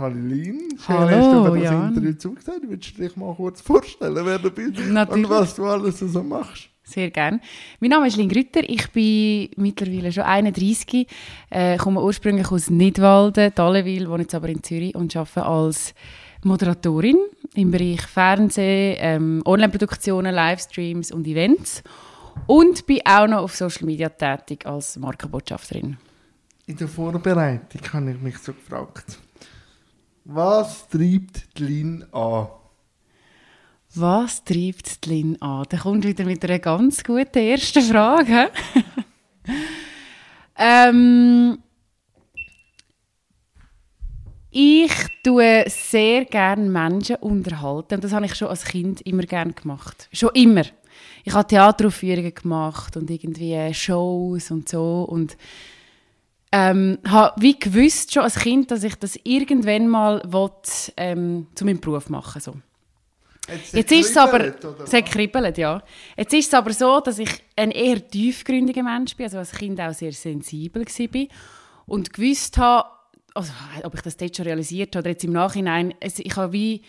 Hallo Lin, schön Hallo, hast du für das Jan. Interview zugesagt. Willst du dich mal kurz vorstellen, wer du bist Natürlich. und was du alles so machst? Sehr gerne. Mein Name ist Lin Grütter, ich bin mittlerweile schon 31, äh, komme ursprünglich aus Nidwalden, Dallenwil, wohne jetzt aber in Zürich und arbeite als Moderatorin im Bereich Fernsehen, ähm, Online-Produktionen, Livestreams und Events und bin auch noch auf Social Media tätig als Markenbotschafterin. In der Vorbereitung habe ich mich so gefragt, was treibt die Lin an? Was treibt die Lin an? Da kommt wieder mit einer ganz guten ersten Frage. ähm, ich tue sehr gerne Menschen unterhalten. Und das habe ich schon als Kind immer gerne gemacht. Schon immer. Ich habe Theateraufführungen gemacht und irgendwie Shows und so. Und ähm, habe wie gewusst schon als Kind, dass ich das irgendwann mal will, ähm, zu meinem Beruf machen so. Jetzt ist es aber, es kribbelt, ja. Jetzt ist es aber so, dass ich ein eher tiefgründiger Mensch bin, also als Kind auch sehr sensibel war und gewusst habe, also ob ich das dort schon realisiert habe oder jetzt im Nachhinein, es, ich habe wie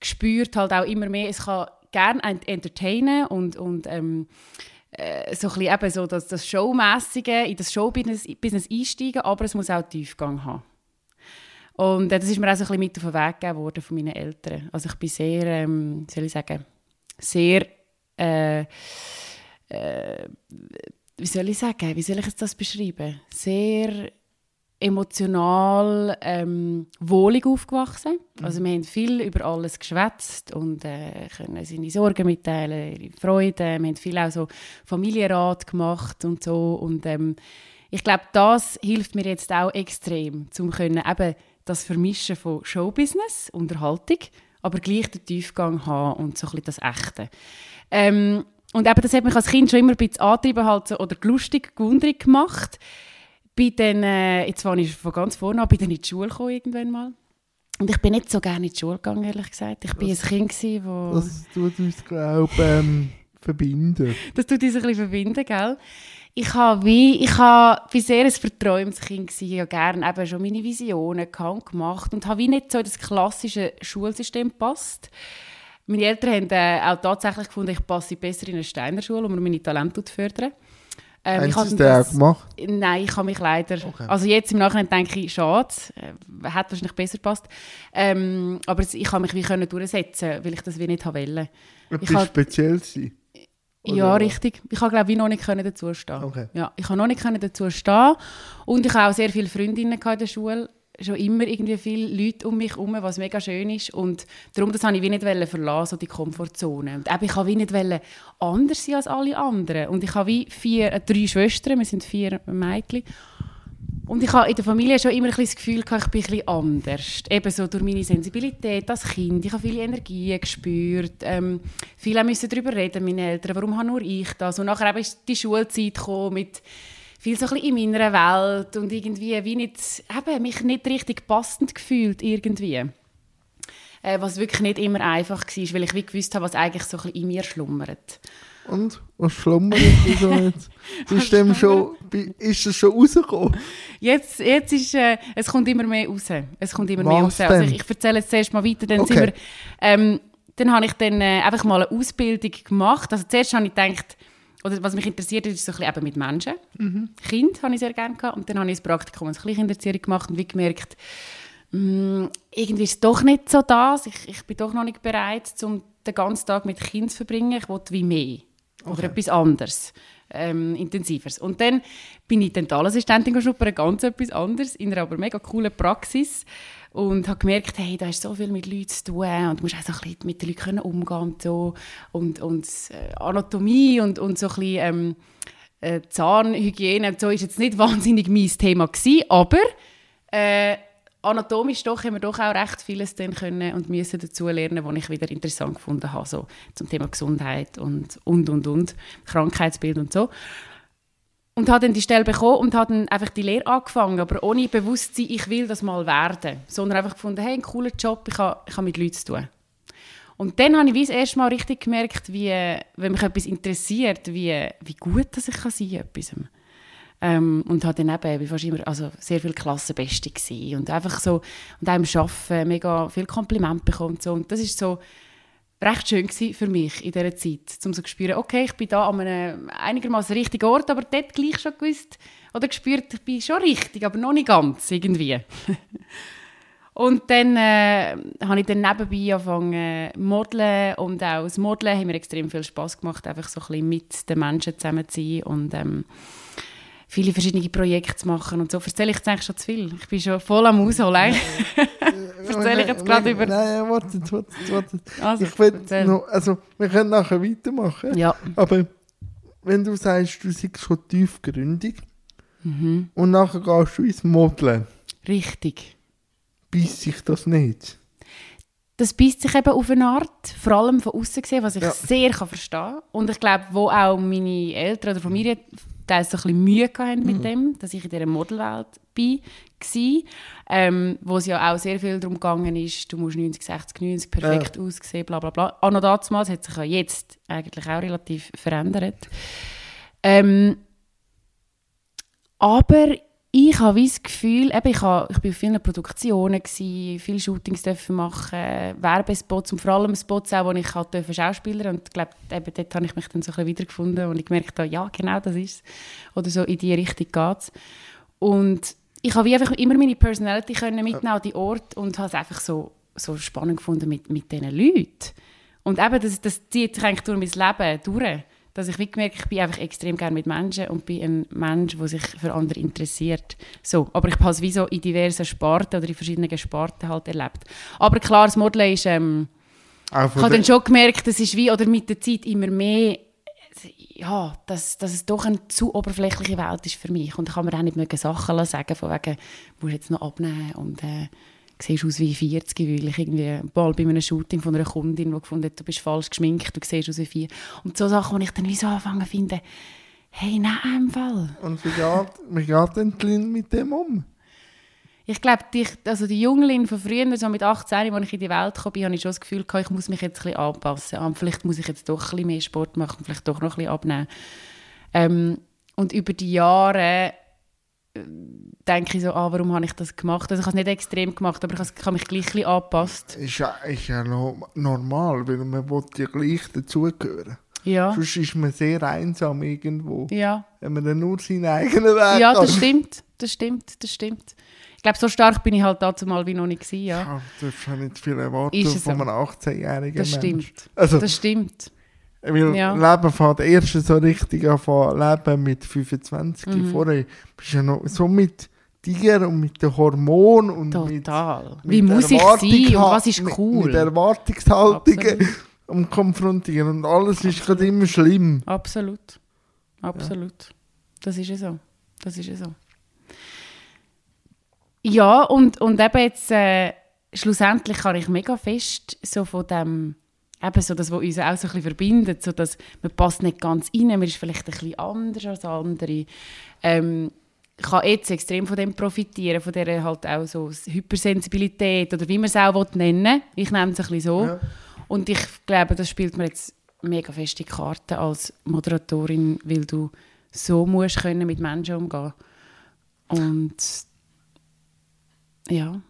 gespürt halt auch immer mehr, es kann gerne ent- entertainen und, und ähm, äh, so ein bisschen eben so das, das Showmässige, in das Showbusiness Business einsteigen, aber es muss auch Tiefgang haben. Und äh, das ist mir auch so ein bisschen mit auf den Weg gegeben worden von meinen Eltern. Also ich bin sehr, ähm, wie soll ich sagen, sehr, äh, äh, wie soll ich sagen, wie soll ich das beschreiben? Sehr emotional ähm, wohlig aufgewachsen. Also wir haben viel über alles geschwätzt und äh, können seine Sorgen mitteilen, ihre Freude. Wir haben viel auch so Familienrat gemacht und so. Und ähm, ich glaube, das hilft mir jetzt auch extrem, zum können eben das Vermischen von Showbusiness, Unterhaltung, aber gleich den Tiefgang haben und so ein bisschen das Echte. Ähm, und eben, das hat mich als Kind schon immer ein bisschen angetrieben halt so, oder lustig, gewundert gemacht. Bin dann, äh, jetzt war ich von ganz vorne an, bin dann in die Schule gekommen irgendwann mal. Und ich bin nicht so gerne in die Schule gegangen, ehrlich gesagt. Ich bin ein Kind, gewesen, wo... Das tut uns, glaube ich, ähm, verbinden. Das tut uns ein bisschen verbinden, gell? Ich habe wie, ich habe, bin sehr ein verträumtes Kind gewesen, ich habe gerne eben schon meine Visionen gehabt gemacht und habe wie nicht so in das klassische Schulsystem gepasst. Meine Eltern haben äh, auch tatsächlich gefunden, ich passe besser in eine Steiner Schule, um meine Talente zu fördern. Ähm, Haben sie dann auch das- gemacht? Nein, ich habe mich leider. Okay. Also jetzt im Nachhinein denke ich, schade, äh, hat wahrscheinlich besser gepasst. Ähm, aber ich habe mich wie können durchsetzen, weil ich das wie nicht haben wollte. Etwas hab- speziell sein? Oder Ja, richtig. Ich habe glaube ich noch nicht können dazu stehen. Okay. Ja, ich habe noch nicht können dazu stehen und ich habe auch sehr viele Freundinnen in der Schule. Schon immer irgendwie viele Leute um mich herum, was mega schön ist. Und darum, das habe ich nicht verlassen, so die Komfortzone. Und eben, ich wie nicht anders sein als alle anderen. Und ich habe wie vier, äh, drei Schwestern, wir sind vier Mädchen. Und ich habe in der Familie schon immer ein das Gefühl gehabt, ich bin ein bisschen anders. Eben so durch meine Sensibilität als Kind. Ich habe viele Energien gespürt. Ähm, viele müssen darüber reden, meine Eltern. Warum habe nur ich das? Und nachher eben ist die Schulzeit gekommen mit viel so ein bisschen in meiner Welt und irgendwie wie nicht, eben, mich nicht richtig passend gefühlt irgendwie. Äh, was wirklich nicht immer einfach war, weil ich wie gewusst habe, was eigentlich so ein bisschen in mir schlummert. Und? Was schlummert das so jetzt? Ist, dem schon, ist das schon rausgekommen? Jetzt, jetzt ist, äh, es kommt immer mehr raus. Es kommt immer mehr Was raus. Also ich, ich erzähle jetzt zuerst mal weiter, dann Okay. sind wir, ähm, dann habe ich dann äh, einfach mal eine Ausbildung gemacht. Also zuerst habe ich gedacht, oder was mich interessiert hat, ist so ein bisschen eben mit Menschen. Kind habe ich sehr gerne gehabt. Und dann habe ich ein Praktikum als Kleinkinderziehung gemacht und wie gemerkt, mh, irgendwie ist es doch nicht so das. Ich, ich bin doch noch nicht bereit, um den ganzen Tag mit Kindern zu verbringen. Ich will wie mehr. Oder etwas anderes. Ähm, intensiveres. Und dann bin ich Dentalassistentin geschnuppert, ganz etwas anderes, in einer aber mega coolen Praxis. Und habe gemerkt, hey, da ist so viel mit Leuten zu tun und du musst auch so ein mit den Leuten umgehen und so. Und, und äh, Anatomie und, und so ein bisschen ähm, äh, Zahnhygiene und so ist jetzt nicht wahnsinnig mein Thema gewesen, aber äh, anatomisch doch haben wir doch auch recht vieles können und müssen dazu lernen, was ich wieder interessant gefunden habe, so zum Thema Gesundheit und und und und Krankheitsbild und so. Und habe dann die Stelle bekommen und habe dann einfach die Lehre angefangen, aber ohne Bewusstsein, ich will das mal werden, sondern einfach gefunden, hey, ein cooler Job, ich habe, ich habe mit Leuten zu tun. Und dann habe ich wie das erste Mal richtig gemerkt, wie, wenn mich etwas interessiert, wie, wie gut dass ich sein kann. Ähm, und hat dann eben, ich war immer, also sehr viel Klassenbeste und einfach so, und im Arbeiten mega viel Kompliment bekommen und so. Und das ist so recht schön für mich in dieser Zeit, um so zu spüren, okay, ich bin da an einem einigermaßen richtigen Ort, aber dort gleich schon gewusst oder gespürt, ich bin schon richtig, aber noch nicht ganz irgendwie. Und dann äh, habe ich dann nebenbei angefangen zu modeln und auch das Modeln hat mir extrem viel Spaß gemacht, einfach so ein bisschen mit den Menschen zusammen zu sein und ähm, viele verschiedene Projekte zu machen und so. Erzähle ich jetzt eigentlich schon zu viel? Ich bin schon voll am Ausholen. Erzähle ich jetzt gerade über... Nein, warte, warte, warte. Also, ich will noch, also wir können nachher weitermachen, Ja. aber wenn du sagst, du seist schon tiefgründig Mhm. und nachher gehst du ins Modeln, Richtig. beißt sich das nicht? das beißt sich eben auf eine Art, vor allem von außen gesehen, was ich Ja. sehr kann verstehen Und ich glaube, wo auch meine Eltern oder Familie teils so ein bisschen Mühe hatten Mhm. mit dem, dass ich in dieser Modelwelt bin, war, ähm, wo es ja auch sehr viel darum gegangen ist, du musst 90, 60, 90 perfekt aussehen, bla bla bla. Auch noch damals hat sich ja jetzt eigentlich auch relativ verändert. Ähm, aber ich habe das Gefühl, eben, ich, habe, ich bin auf vielen Produktionen, gewesen, viele Shootings machen, Werbespots und vor allem Spots auch, wo ich halt dürfen schauspielern und ich glaube, eben dort habe ich mich dann so ein bisschen wiedergefunden und ich gemerkt ja, genau das ist es. Oder so in die Richtung geht es. Und ich habe einfach immer meine Personality können mitnehmen an die Ort und habe es einfach so, so spannend gefunden mit, mit diesen Leuten. Und eben, das, das zieht sich eigentlich durch mein Leben durch. Dass ich wie gemerkt ich bin einfach extrem gerne mit Menschen und bin ein Mensch, der sich für andere interessiert. So, aber ich habe es wie so in diversen Sparten oder in verschiedenen Sparten halt erlebt. Aber klar, das Modeln ist... Ähm, ich habe dann schon gemerkt, das ist wie, oder mit der Zeit immer mehr, ja, dass, dass es doch eine zu oberflächliche Welt ist für mich. Und ich kann mir auch nicht mehr Sachen sagen, von wegen, musst jetzt noch abnehmen und äh, siehst aus wie 40, weil ich irgendwie mal bei einem Shooting von einer Kundin, die gefunden hat, du bist falsch geschminkt, du siehst aus wie 4. Und so Sachen, die ich dann wie so anfangen zu finden, hey, nein, im Fall. Und wie geht, wie geht denn die Lin mit dem um? Ich glaube, die, also die Jünglin von früher, so mit 18, als ich in die Welt kam, habe ich schon das Gefühl, gehabt, ich muss mich jetzt ein bisschen anpassen. Ah, vielleicht muss ich jetzt doch ein bisschen mehr Sport machen, vielleicht doch noch ein bisschen abnehmen. Ähm, und über die Jahre denke ich so, ah, warum habe ich das gemacht? Also ich habe es nicht extrem gemacht, aber ich habe ich habe mich gleich ein bisschen angepasst. Ist ja, ist ja no, normal, weil man will ja gleich dazugehören. Ja, Sonst ist man sehr einsam irgendwo, ja. wenn man dann nur seinen eigenen Weg Ja, das stimmt, das stimmt, das stimmt. Ich glaube, so stark bin ich halt dazu mal wie noch nicht gewesen, ja. Ja, du darfst ja nicht viel erwarten es von so? einem 18-jährigen Das Mensch. stimmt, Also, das stimmt. Weil ja. Leben fängt erst so richtig an von Leben mit 25. Mhm. Vorher bist du ja noch so mit dir und mit den Hormonen und mit, Total. mit Wie muss ich sein und was ist mit- cool? Mit Erwartungshaltungen Absolut. und konfrontieren und alles ist gerade immer schlimm. Absolut. Absolut. Das ist ja so. Das ist ja so. Ja, und, und eben jetzt, äh, schlussendlich kann ich mega fest so von dem, eben so das, was uns auch so ein bisschen verbindet, so dass man passt nicht ganz rein, man ist vielleicht ein bisschen anders als andere. Ähm, ich kann jetzt extrem von dem profitieren, von dieser halt auch so Hypersensibilität oder wie man es auch will nennen Ich nenne es ein bisschen so. Ja. Und ich glaube, das spielt mir jetzt mega feste Karten als Moderatorin, weil du so musst können mit Menschen umgehen. Und ja,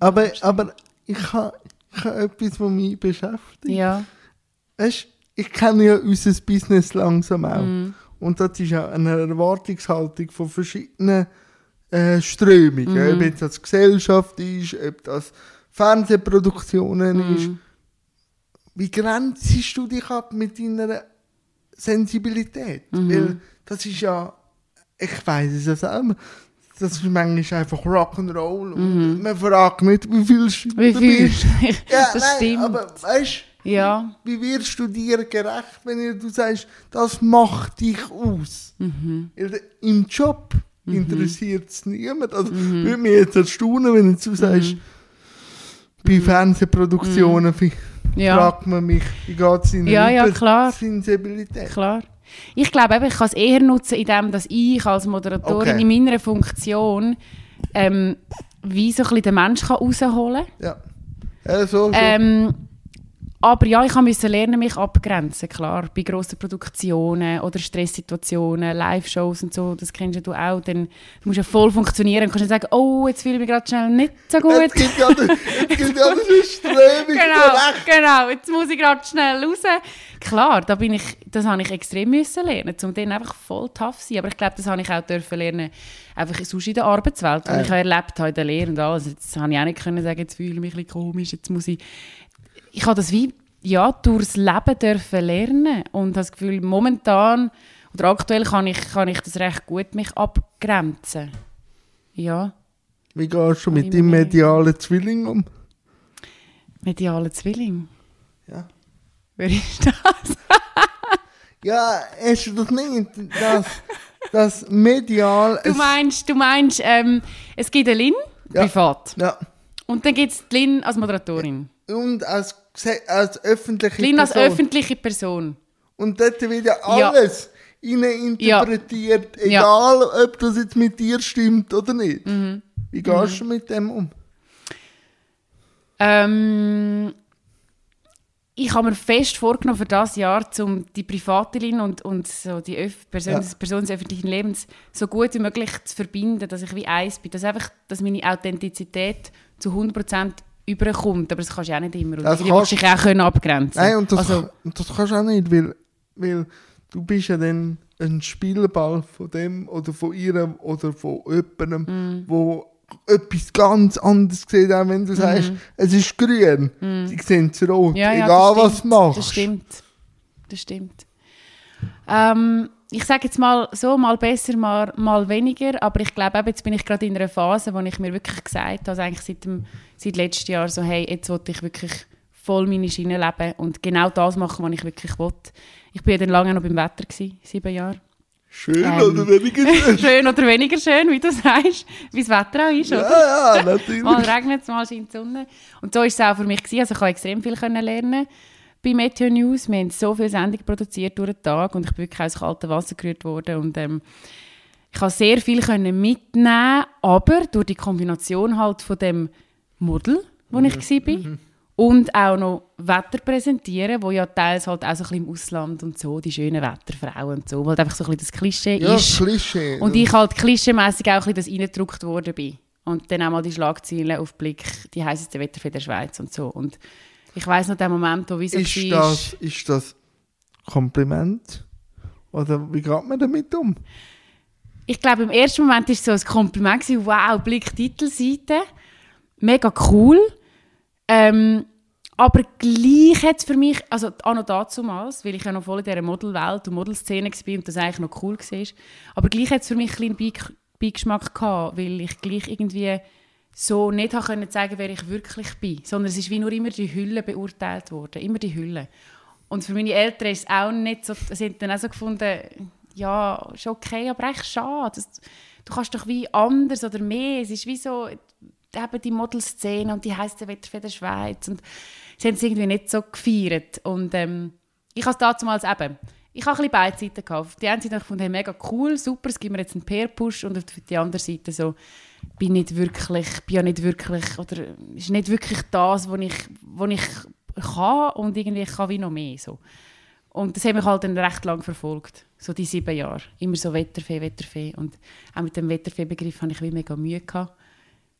Aber, aber ich habe ich ha etwas, was mich beschäftigt. ja, Weißt, ich kenne ja unser Business langsam auch. Mhm. Und das ist ja eine Erwartungshaltung von verschiedenen äh, Strömungen. Mhm. Ob jetzt das Gesellschaft ist, ob das Fernsehproduktionen ist. Mhm. Wie grenzst du dich ab mit deiner Sensibilität? Mhm. Weil das ist ja, ich weiß es ja selber, das ist manchmal einfach Rock'n'Roll. Und man fragt nicht, wie viel du Mhm. wie viel? bist. Ja, das nein, stimmt. aber weißt ja, wie wirst du dir gerecht, wenn du sagst, das macht dich aus? Mhm. Im Job interessiert es niemand. Also, würde mich jetzt erstaunen, wenn du sagst, Mhm. bei Fernsehproduktionen ja. fragt man mich, wie geht es in Ja, ja, klar. Sensibilität? Klar. Ich glaube, eben, ich kann es eher nutzen, indem dass ich als Moderatorin Okay. in meiner Funktion ähm, wie so ein bisschen den Menschen kann rausholen kann. Ja. Ja, so, so. Ähm, Aber ja, ich musste lernen, mich abgrenzen, klar. Bei grossen Produktionen oder Stresssituationen, Live-Shows und so, das kennst du auch. Dann du musst ja voll funktionieren und kannst nicht sagen, oh, jetzt fühle ich mich gerade schnell nicht so gut. Jetzt gibt ja, jetzt gibt ja eine Strömung genau, genau, jetzt muss ich gerade schnell raus. Klar, da bin ich, das habe ich extrem müssen lernen, um dann einfach voll tough zu sein. Aber ich glaube, das habe ich auch dürfen lernen, einfach sonst in der Arbeitswelt, Ja. ich auch erlebt habe in der Lehre und alles. Jetzt habe ich auch nicht können sagen, jetzt fühle ich mich ein bisschen komisch, jetzt muss ich... Ich habe das wie, ja, durchs Leben dürfen lernen und das Gefühl, momentan oder aktuell kann ich, kann ich das recht gut mich abgrenzen. Ja, Wie gehst du mit deinem medialen Zwilling um? medialer Zwilling. Ja. Wer ist das? Ja, hast du das nicht? Das, das medial... Du meinst, du meinst ähm, es gibt eine Lin, Ja. privat. Ja. Und dann gibt es die Lin als Moderatorin. Und als, als öffentliche Lin als Person. öffentliche Person. Und dort wird ja Ja. alles interpretiert, egal ob das jetzt mit dir stimmt oder nicht. Mhm. Wie gehst du mit dem um? Ähm, ich habe mir fest vorgenommen für das Jahr, um die private Lin und, und so die Öff Person, Ja. Person des öffentlichen Lebens so gut wie möglich zu verbinden, dass ich wie eins bin. Dass, einfach, dass meine Authentizität zu 100% überkommt. Aber das kannst du auch nicht immer. Und Das irgendwie musst du kannst- dich auch können abgrenzen Nein, und das, also, das kannst du auch nicht, weil, weil du bist ja dann ein Spielball von dem oder von ihr oder von jemandem, Mhm. wo etwas ganz anderes sieht, auch wenn du sagst, es ist grün. Sie sehen es rot. Ja, ja, egal das was du machst. Das stimmt. Das stimmt. Ähm, ich sage jetzt mal so, mal besser, mal, mal weniger, aber ich glaube, jetzt bin ich gerade in einer Phase, wo ich mir wirklich gesagt habe, also eigentlich seit, dem, seit letztem Jahr, so, hey, jetzt will ich wirklich voll meine Schiene leben und genau das machen, was ich wirklich will. Ich bin ja dann lange noch beim Wetter, gewesen, sieben Jahre. Schön Ähm, oder weniger schön? Schön oder weniger schön, wie du sagst, wie das Wetter auch ist, oder? ja, ja, natürlich. Mal regnet es, mal scheint die Sonne. Und so war es auch für mich. Gewesen. Also ich konnte extrem viel lernen bei Meteo News. Wir haben so viele Sendungen produziert durch den Tag und ich bin wirklich aus kaltem Wasser gerührt worden. Und, ähm, ich konnte sehr viel können mitnehmen, aber durch die Kombination halt von dem Model, wo ich war, und auch noch Wetter präsentieren, wo ja teils halt auch so ein bisschen im Ausland und so, die schönen Wetterfrauen und so, weil halt einfach so ein bisschen das Klischee ja, ist. Klischee. Und ich halt klischeemässig auch ein bisschen das reingedruckt worden bin. Und dann auch mal die Schlagzeilen auf Blick, die heißeste Wetterfee der Schweiz und so. Und ich weiss noch den Moment, wo wie so ist, war. das, ist das Kompliment? Oder wie geht man damit um? Ich glaube, im ersten Moment war es so ein Kompliment. Gewesen, wow, Blick Titelseite. Mega cool. Ähm, aber gleich hat es für mich, also auch noch dazumals, weil ich ja noch voll in dieser Modelwelt und Modelszene war und das eigentlich noch cool war, aber gleich hat es für mich ein bisschen Beig- Beigeschmack gehabt, weil ich gleich irgendwie so nicht habe können sagen, wer ich wirklich bin, sondern es ist wie nur immer die Hülle beurteilt worden, immer die Hülle. Und für meine Eltern ist es auch nicht so, sie haben dann auch so gefunden, ja, ist okay, aber echt schade. Das, du kannst doch wie anders oder mehr. Es ist wie so eben die Modelszene und die Wetter für der Schweiz. Und sie haben es irgendwie nicht so gefeiert. Und ähm, ich habe es damals eben, ich habe ein beide Seiten gehabt. Auf die eine Seite habe ich mega cool, super, es gibt mir jetzt einen Peer-Push. Und auf die andere Seite so, bin nicht wirklich, bin ja nicht wirklich, oder ist nicht wirklich das, was ich, ich kann und irgendwie ich kann wie noch mehr. So. Und das hat mich halt dann recht lang verfolgt, so die sieben Jahre. Immer so Wetterfee, Wetterfee. Und auch mit dem Wetterfee-Begriff hatte ich wie mega Mühe. Gehabt.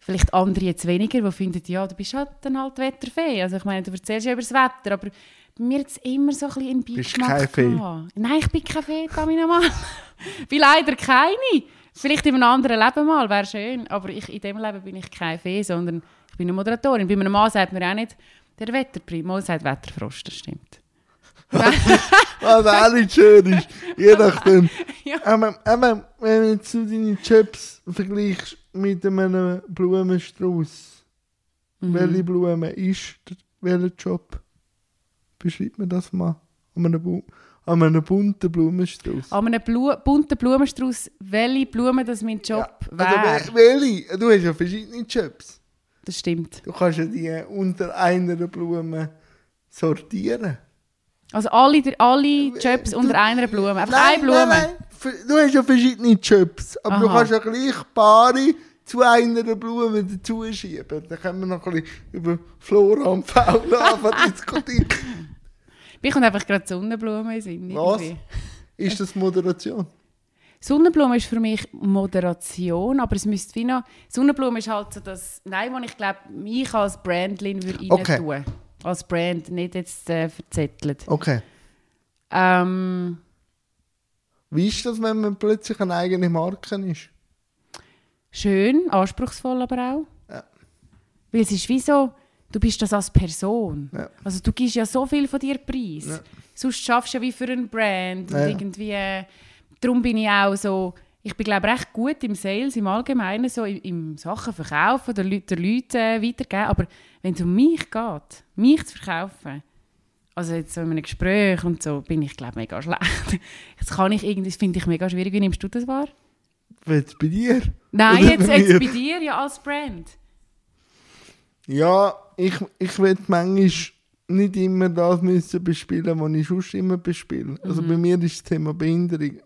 Vielleicht andere jetzt weniger, die finden, ja, du bist halt dann halt Wetterfee. Also ich meine, du erzählst ja über das Wetter, aber bei mir hat es immer so ein bisschen einen Bist Beigeschmack Fee? gehabt. Nein, ich bin keine Fee, Tamina Mann. bin leider keine. Vielleicht in einem anderen Leben mal, wäre schön. Aber ich, in diesem Leben bin ich keine Fee, sondern ich bin eine Moderatorin. Bei einem Mann sagt man auch nicht, der Wetterprim. Mal sagt Wetterfrost, das stimmt. Was auch nicht schön ist. Je nachdem. Ja. aber, aber wenn du jetzt so deine Jobs vergleichst mit einem Blumenstrauß, Mhm. welche Blume ist der- welcher Job? Beschreib mir das mal. An einem, Bu an einem bunten Blumenstrauß. An einem Blu bunten Blumenstrauß, welche Blume das mein Job Also, wäre. wel- welche? Du hast ja verschiedene Jobs. Das stimmt. Du kannst ja die unter einer Blume sortieren. Also alle, alle Jobs Du- unter einer Blume. Einfach Nein, eine Blume. Nein, nein. Du hast ja verschiedene Jobs, aber du Aha. kannst ja gleich Paare zu einer Blume dazu schieben. Dann können wir noch ein bisschen über Flora und Fauna diskutieren. Mir kommt einfach gerade Sonnenblume in Sinn. Was? Ist das Moderation? Sonnenblume ist für mich Moderation, aber es müsste wie noch... Sonnenblume ist halt so das... Nein, was ich glaube, ich als Brandlin würde rein Okay. tun. Als Brand, nicht jetzt äh, verzettelt. Okay. Ähm, Wie ist das, wenn man plötzlich eine eigene Marke ist? schön, anspruchsvoll aber auch. Ja. Weil es ist wie so, du bist das als Person. Ja. Also du gibst ja so viel von dir preis. Ja. Sonst schaffst du ja wie für einen Brand. Und irgendwie, äh, darum bin ich auch so, ich bin glaube recht gut im Sales, im Allgemeinen, so im, im Sachen verkaufen, der Leute, der Leute äh, weitergeben. Aber wenn es um mich geht, mich zu verkaufen, also jetzt so in einem Gespräch und so, bin ich glaube mega schlecht. Das kann ich irgendwie, finde ich mega schwierig. Wie nimmst du das wahr? Jetzt bei dir? Nein, Oder jetzt, bei jetzt bei dir ja als Brand. Ja, ich, ich will manchmal nicht immer das müssen bespielen, was ich sonst immer bespiele. Also bei mir ist das Thema Behinderung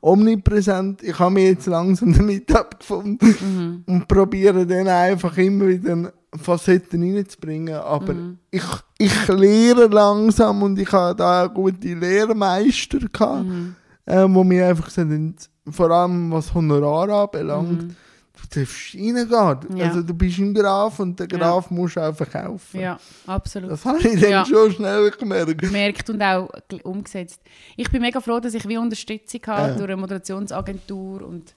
omnipräsent. Ich habe mich jetzt langsam damit abgefunden und probiere dann einfach immer wieder Facetten reinzubringen. Aber ich, ich lehre langsam und ich habe da auch gute Lehrmeister gehabt, äh, wo mir einfach haben, vor allem was Honorar anbelangt, du darfst reingehen. Ja. Also du bist ein Graf und Ja. Graf musst du auch verkaufen. Ja, absolut. Das habe ich dann Ja. schon schnell gemerkt. gemerkt und auch umgesetzt. Ich bin mega froh, dass ich wie Unterstützung habe Ja. durch eine Moderationsagentur und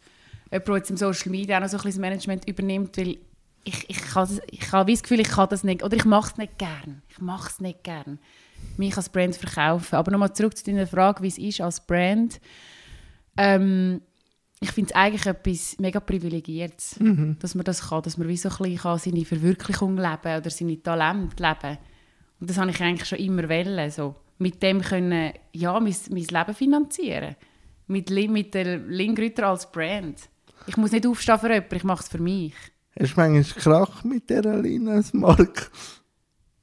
jemand, der jetzt im Social Media auch noch so ein bisschen das Management übernimmt, weil ich, ich, kann, ich habe das Gefühl, ich kann das nicht, oder ich mache es nicht gern. Ich mache es nicht gern, mich als Brand verkaufen. Aber nochmal zurück zu deiner Frage, wie es ist als Brand. Ähm, ich finde es eigentlich etwas mega privilegiertes, dass man das kann, dass man wie so ein bisschen kann seine Verwirklichung leben oder seine Talente leben und das habe ich eigentlich schon immer wollen, so. Mit dem können, ja, mein, mein Leben finanzieren. Mit, mit der Lingrütter als Brand. Ich muss nicht aufstehen für jemanden, ich mache es für mich. Hast du manchmal Krach mit dieser Line als Marke?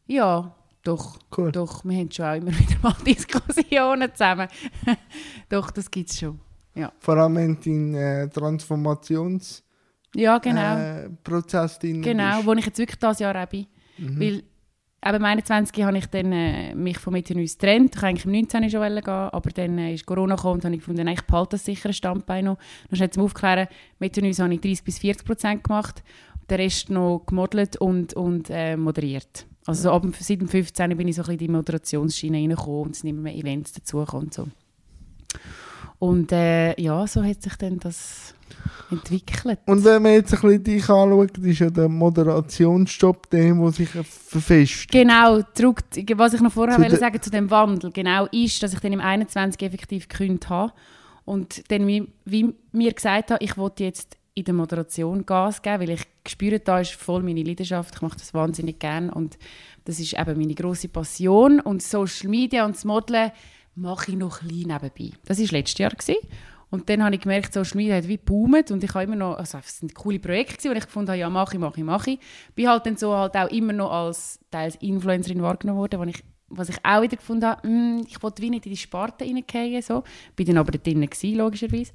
Ja, doch. Cool. Doch, wir haben schon auch immer wieder mal Diskussionen zusammen. doch, das gibt es schon. Ja, Vor allem wenn du in äh, Transformationsprozess ja genau. äh, Prozess drin Genau, bist. wo ich jetzt wirklich dieses Jahr auch bin. Weil eben am 21. habe ich dann, äh, mich von Meteorus getrennt. Ich wollte eigentlich im 19. schon gehen, aber dann äh, ist Corona gekommen und habe ich gefunden, ich behalte das sicher ein Standbein noch. Noch schnell zum Aufklären, Meteorus habe ich 30 bis 40 Prozent gemacht, den Rest noch gemodelt und, und äh, moderiert. Also so ab, seit dem 15. bin ich so ein bisschen in die Moderationsschiene reingekommen und es sind immer mehr Events dazugekommen und so. Und äh, ja, so hat sich dann das entwickelt. Und wenn man jetzt ein bisschen dich anschaut, ist ja der Moderationsjob der, der sich verfestigt. Genau, zurück, was ich noch vorher Zu wollte sagen zu dem Wandel, genau ist, dass ich dann im 21 effektiv gekündigt habe und dann wie, wie mir gesagt habe, ich wollte jetzt in der Moderation Gas geben, weil ich gespürt da ist voll meine Leidenschaft, ich mache das wahnsinnig gern und das ist eben meine große Passion und Social Media und das Modeln mache ich noch ein bisschen nebenbei. Das war letztes Jahr. Gewesen. Und dann habe ich gemerkt, Social Media hat wie geboomt und ich habe immer noch, also es sind coole Projekte gewesen, ich gefunden habe, ja mache ich, mache ich, mache ich. Bin halt dann so halt auch immer noch als teils Influencerin wahrgenommen worden, wo ich, was ich auch wieder gefunden habe, mm, ich wollte wie nicht in die Sparte reingehen, so. Bin dann aber dort drinnen gewesen, logischerweise.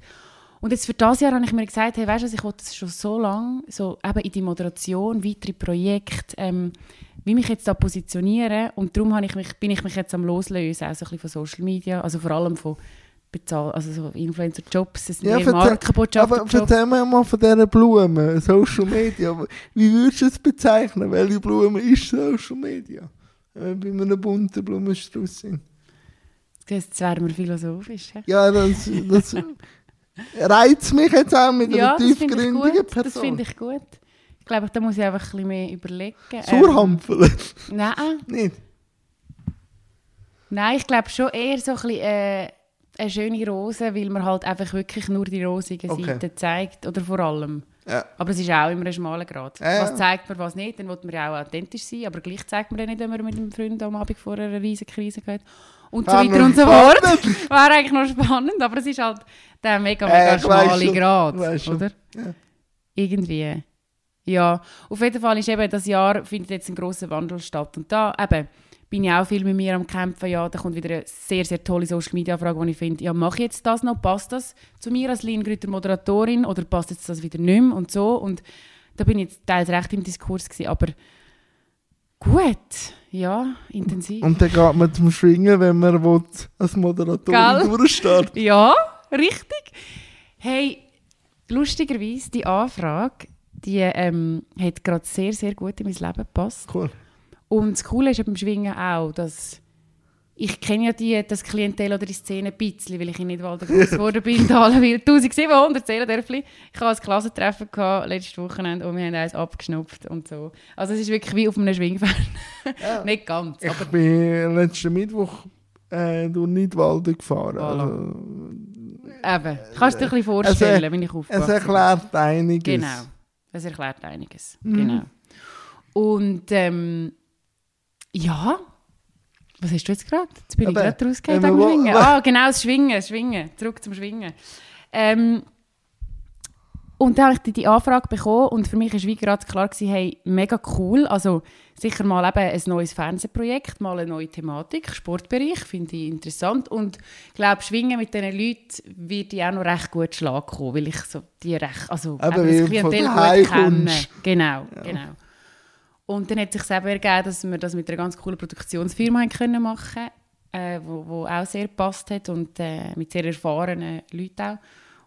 Und jetzt für das Jahr habe ich mir gesagt, hey, weißt du, ich wollte schon so lange, so eben in die Moderation, weitere Projekte, ähm, wie mich jetzt da positionieren und darum habe ich mich, bin ich mich jetzt am loslösen, auch so ein bisschen von Social Media, also vor allem von bezahl also so Influencer-Jobs, es sind eher erzähl- aber erzähl mir mal von dieser Blume, Social Media. Wie würdest du es bezeichnen? Welche Blume ist Social Media? Wenn wir bei einem bunten Blumenstrauß sind. Jetzt wären wir philosophisch. hä? Ja, das, das reizt mich jetzt auch mit Ja, einer tiefgründigen gut. Das Person. finde ich gut. Ich glaube, da muss ich einfach ein bisschen mehr überlegen. Ähm, Surhampeln. nein, Nicht? nein, ich glaube schon eher so ein bisschen äh, eine schöne Rose, weil man halt einfach wirklich nur die rosige Okay. Seite zeigt. Oder vor allem. Ja. Aber es ist auch immer ein schmaler Grad. Ja, ja. Was zeigt man, was nicht, dann will man ja auch authentisch sein, aber gleich zeigt man dann nicht, wenn man mit einem Freund am Abend vor einer riesigen Krise geht. Und so weiter und so fort. Wäre eigentlich noch spannend, aber es ist halt der mega, Äh, mega weiss schmale. Grad, oder? Ja. Irgendwie. Ja, auf jeden Fall ist eben das Jahr findet jetzt ein großer Wandel statt. Und da eben bin ich auch viel mit mir am Kämpfen. Ja, da kommt wieder eine sehr, sehr tolle Social-Media-Frage, wo ich finde, ja, mache ich jetzt das noch? Passt das zu mir als Lin Grüter Moderatorin oder passt jetzt das wieder nicht mehr und so? Und da bin ich jetzt teils recht im Diskurs gewesen, aber gut, ja, intensiv. Und dann geht man zum Schwingen, wenn man will, als Moderatorin Gell? durchstarten Ja, richtig. Hey, lustigerweise, die Anfrage, die ähm, hat gerade sehr, sehr gut in mein Leben gepasst. Cool. Und das Coole ist beim Schwingen auch, dass ich kenne ja die, das Klientel oder die Szene ein bisschen, weil ich in Nidwalden groß geworden bin, in Dalenwil. 1700 Seelendörfli. Ich hatte ein Klassentreffen gehabt, letztes Wochenende und wir haben eins abgeschnupft und so. Also es ist wirklich wie auf einem Schwingfern. Ja. Nicht ganz, Ich aber bin letzten Mittwoch äh, durch Nidwalden gefahren. Voilà. Also, eben. Kannst du dir ein bisschen vorstellen, Es- wenn ich es aufgewachsen bin. erklärt einiges. Genau. Das erklärt einiges. Mhm. Genau. Und ähm, ja, was hast du jetzt gerade? Jetzt bin ich Eben, gerade rausgegangen wo- Schwingen. Ah, genau, das Schwingen, das Schwingen. Zurück zum Schwingen. Ähm, und dann habe ich die, die Anfrage bekommen und für mich war wie gerade klar, gewesen, hey, mega cool. Also sicher mal eben ein neues Fernsehprojekt, mal eine neue Thematik, Sportbereich, finde ich interessant. Und ich glaube, Schwingen mit diesen Leuten wird ich auch noch recht gut Schlag kommen, weil ich so die recht, also Eben, eben das Klientel gut kenne. Genau, genau. Und dann hat sich eben ergeben, dass wir das mit einer ganz coolen Produktionsfirma können machen äh, wo, wo auch sehr gepasst hat und äh, mit sehr erfahrenen Leuten auch.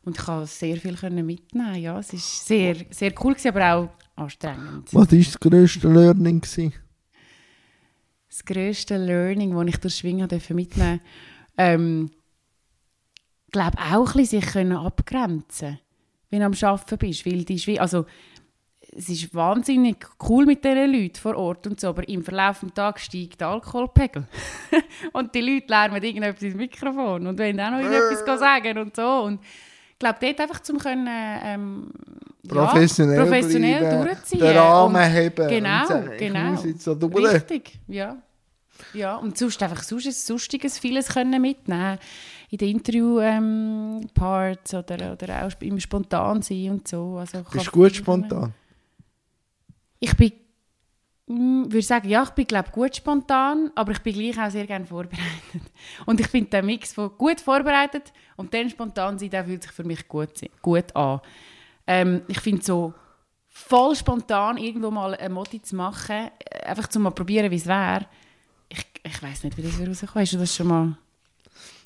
Und ich konnte sehr viel mitnehmen. Ja, es war sehr, sehr cool, gewesen, aber auch anstrengend. Was war das grösste Learning? Gewesen? Das grösste Learning, das ich durch Schwingen mitnehmen durfte, ähm, glaube auch ein bisschen sich können abgrenzen wenn du am Arbeiten bist. Weil die also, es ist wahnsinnig cool mit diesen Leuten vor Ort und so, aber im Verlauf des Tages steigt der Alkoholpegel. und die Leute lernen irgendetwas ins Mikrofon und wollen auch noch irgendetwas sagen und so. Und glaube, dort einfach zum können, ähm, Professionell, ja, professionell bleiben, durchziehen. Den Rahmen Und- heben. Genau, und sagen, genau. so. Richtig, ja. Ja, und sonst einfach sonst sonstiges vieles können mitnehmen in den Interview-Parts oder, oder auch im Spontan sein und so. Also Bist du gut spontan? Ich bin, würde sagen, ja, ich bin glaube gut spontan, aber ich bin gleich auch sehr gerne vorbereitet. Und ich finde der Mix von gut vorbereitet und dann spontan sein, der fühlt sich für mich gut, gut an. Ähm, ich finde so voll spontan irgendwo mal eine Moti zu machen, äh, einfach zum mal probieren, wie es wäre. Ich, ich weiß nicht, wie das rauskommt. Hast du das schon mal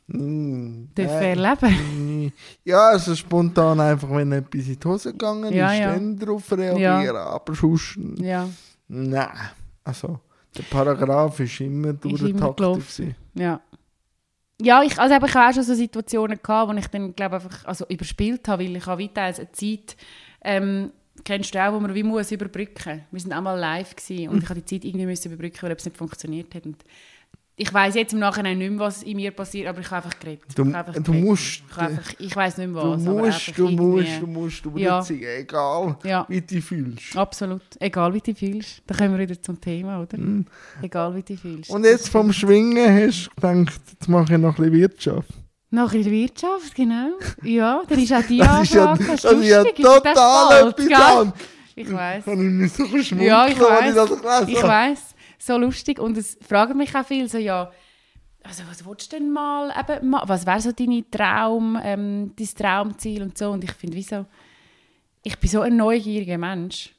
Mm, äh, erleben? Ja, also spontan einfach, wenn etwas in die Hose gegangen Ja, ist, ja. dann darauf reagieren. Aber sonst, Ja, nein. Also, der Paragraph ist immer gewesen. ja. Ja, ich, also ich habe auch schon so Situationen gehabt, wo ich dann, glaube einfach also überspielt habe, weil ich habe weiter eine Zeit, ähm, kennst du auch, wo man wie muss überbrücken. Wir sind auch mal live gewesen und ich habe die Zeit irgendwie müssen überbrücken, weil es nicht funktioniert hat. Und ich weiß jetzt im Nachhinein nicht mehr, was in mir passiert, aber ich habe einfach geredet. Du- ich einfach du geredet. musst- Ich, einfach, ich weiß nicht mehr Du was, aber musst, du musst, irgendwie- du musst Ja. durchziehen, egal Ja. wie du fühlst. Absolut. Egal wie du fühlst. Da kommen wir wieder zum Thema, oder? Egal wie du fühlst. Mhm. Und jetzt vom Schwingen hast du gedacht, jetzt mache ich noch ein bisschen Wirtschaft. Noch in der Wirtschaft, genau. Ja, dann ist auch die Das ist ja, Anfrage. das ist ja lustig, ist das total etwas an. Ich weiß. Kann ich nicht so schmunzeln, Ja, ich weiß. das gelesen Ich weiß. So lustig. Und es fragen mich auch viele so, ja, also was willst du denn mal, eben, ma- was wäre so deine Traum, ähm, dein Traumziel und so. Und ich finde, wieso, ich bin so ein neugieriger Mensch.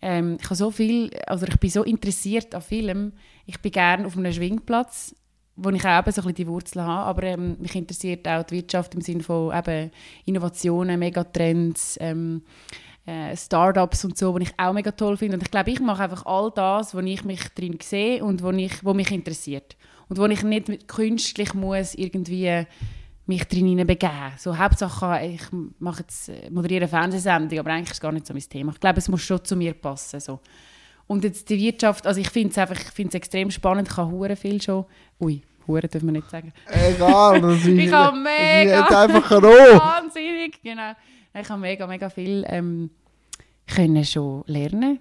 Ähm, ich habe so viel, also ich bin so interessiert an Filmen. Ich bin gerne auf einem Schwingplatz, wo ich auch eben so ein bisschen die Wurzeln habe. Aber ähm, mich interessiert auch die Wirtschaft im Sinne von eben Innovationen, Megatrends, ähm, äh, Startups und so, die ich auch mega toll finde. Und ich glaube, ich mache einfach all das, wo ich mich drin sehe und wo, ich, wo mich interessiert. Und wo ich nicht künstlich muss irgendwie mich drin begeben. So Hauptsache, ich mache jetzt, äh, moderiere eine Fernsehsendung, aber eigentlich ist es gar nicht so mein Thema. Ich glaube, es muss schon zu mir passen. So. Und jetzt die Wirtschaft, also ich finde es einfach, ich finde es extrem spannend, ich habe hure viel schon, ui, hure dürfen wir nicht sagen. Egal, das ist, Ich habe das mega- ist einfach roh. Wahnsinnig, genau. Ich habe mega, mega viel ähm, können schon lernen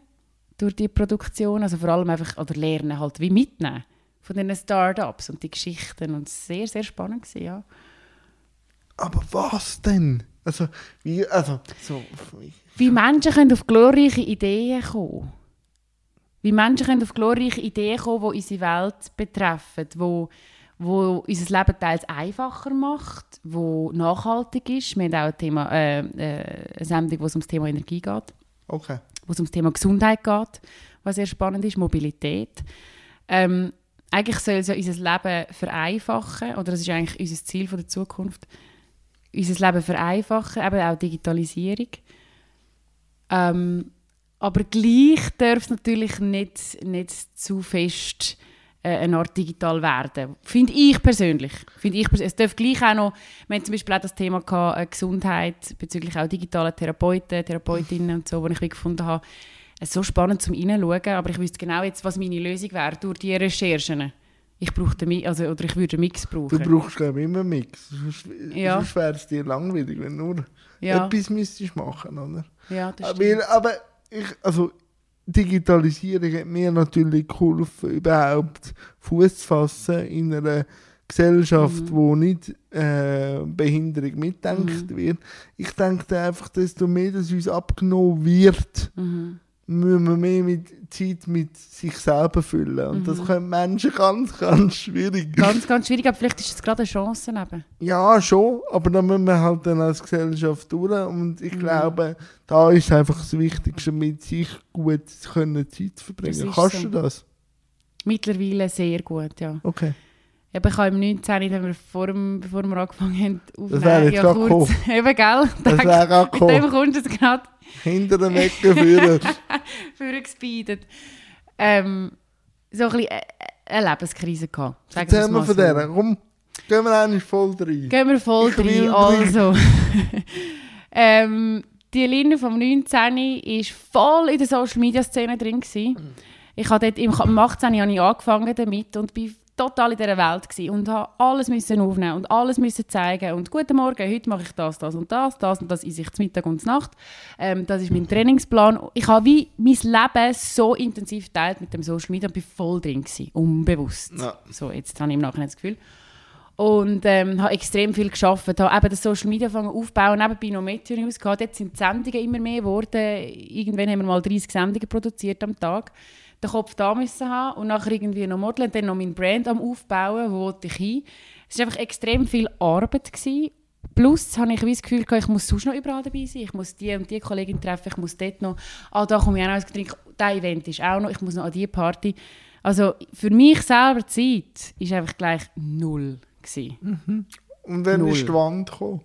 durch die Produktion, also vor allem einfach, oder lernen halt, wie mitnehmen von diesen Startups und die Geschichten und war sehr, sehr spannend gewesen, ja. Aber was denn? Also, wie, also, so, Wie Menschen können auf glorreiche Ideen kommen. Wie Menschen können auf glorreiche Ideen kommen, die unsere Welt betreffen, wo wo unser Leben teils einfacher macht, wo nachhaltig ist. Wir haben auch ein Thema, äh, äh, eine Sendung, wo es um das Thema Energie geht. Okay. Wo es um das Thema Gesundheit geht, was sehr spannend ist, Mobilität. Ähm, eigentlich soll es ja unser Leben vereinfachen, oder das ist eigentlich unser Ziel von der Zukunft, unser Leben vereinfachen, eben auch Digitalisierung. Ähm, aber gleich darf es natürlich nicht, nicht zu fest eine Art digital werden. Finde ich persönlich. Find ich pers es darf gleich auch noch, wir haben zum Beispiel auch das Thema gehabt, äh, Gesundheit bezüglich auch digitaler Therapeuten, Therapeutinnen und so, wo ich gefunden habe, es ist so spannend zum Reinschauen, aber ich wüsste genau jetzt, was meine Lösung wäre durch die Recherchen. Ich brauchte also, oder ich würde einen Mix brauchen. Du brauchst glaube ich immer einen Mix. Sonst, ja. sonst wäre es dir langweilig, wenn du nur ja. etwas müsstest machen, oder? Ja, das stimmt. Weil, aber ich, also Digitalisierung hat mir natürlich geholfen, überhaupt Fuß zu fassen in einer Gesellschaft, mhm. wo nicht äh, Behinderung mitdenkt mhm. wird. Ich denke einfach, desto mehr das uns abgenommen wird, mhm müssen wir mehr mit Zeit mit sich selber füllen. Und mhm. das können Menschen ganz, ganz schwierig. Ganz, ganz schwierig, aber vielleicht ist es gerade eine Chance eben. Ja, schon, aber da müssen wir halt dann als Gesellschaft durch. Und ich mhm. glaube, da ist einfach das Wichtigste, mit sich gut können Zeit verbringen. Kannst so. du das? Mittlerweile sehr gut, ja. Okay. Eben, ich habe im 19, wenn wir vor dem, bevor wir angefangen haben, aufnehmen, das wäre ja, kurz, eben, gell? Das wäre auch Mit dem kommst du jetzt gerade hinter dem Ecken führen. führen gespeedet. Ähm, so ein bisschen äh, eine Lebenskrise gehabt. Erzähl mal von so. der. Komm, gehen wir eigentlich voll rein. Gehen wir voll ich rein. Also, ähm, die Linie vom 19 war voll in der Social Media Szene drin. Gewesen. Ich habe dort im 18 habe ich angefangen damit und bin total in dieser Welt gewesen und habe alles müssen aufnehmen und alles müssen zeigen und guten Morgen, heute mache ich das, das und das, das und das esse ich zum Mittag und zur Nacht. Ähm, das ist mein Trainingsplan. Ich habe wie mein Leben so intensiv geteilt mit dem Social Media und bin voll drin gewesen, unbewusst. Ja. So, jetzt habe ich im Nachhinein das Gefühl. Und ähm, habe extrem viel geschafft, habe eben das Social Media aufbauen, nebenbei noch Meteo News gehabt. Jetzt sind die Sendungen immer mehr geworden. Irgendwann haben wir mal 30 Sendungen produziert am Tag den Kopf da müssen haben und nachher irgendwie noch modeln und dann noch mein Brand am aufbauen, wo wollte ich hin. Es war einfach extrem viel Arbeit. Gewesen. Plus habe ich das Gefühl, ich muss sonst noch überall dabei sein. Ich muss die und die Kollegin treffen, ich muss dort noch, ah, da komme ich auch noch ins Getränk, das Event ist auch noch, ich muss noch an diese Party. Also für mich selber Zeit war einfach gleich null. Mhm. Und dann null. ist die Wand gekommen?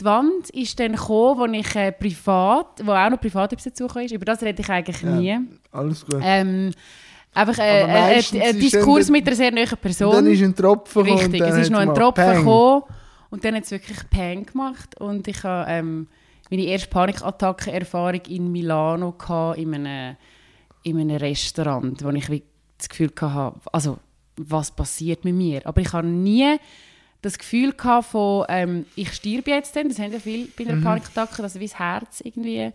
Die Wand ist dann gekommen, wo ich äh, privat, wo auch noch privat etwas dazugekommen ist. Über das rede ich eigentlich ja, nie. Alles gut. Ähm, einfach äh, äh, äh ein Diskurs mit einer sehr neuen Person. Dann ist ein Tropfen. Richtig, es ist noch ein Tropfen gekommen. Und dann hat es wirklich Peng gemacht. Und ich habe ähm, meine erste Panikattacke-Erfahrung in Milano gehabt, in einem, in einem Restaurant, wo ich das Gefühl hatte, also was passiert mit mir? Aber ich habe nie das Gefühl gehabt von, ähm, ich sterbe jetzt dann, das haben ja viele bei einer mhm. Panikattacke, dass wie das Herz irgendwie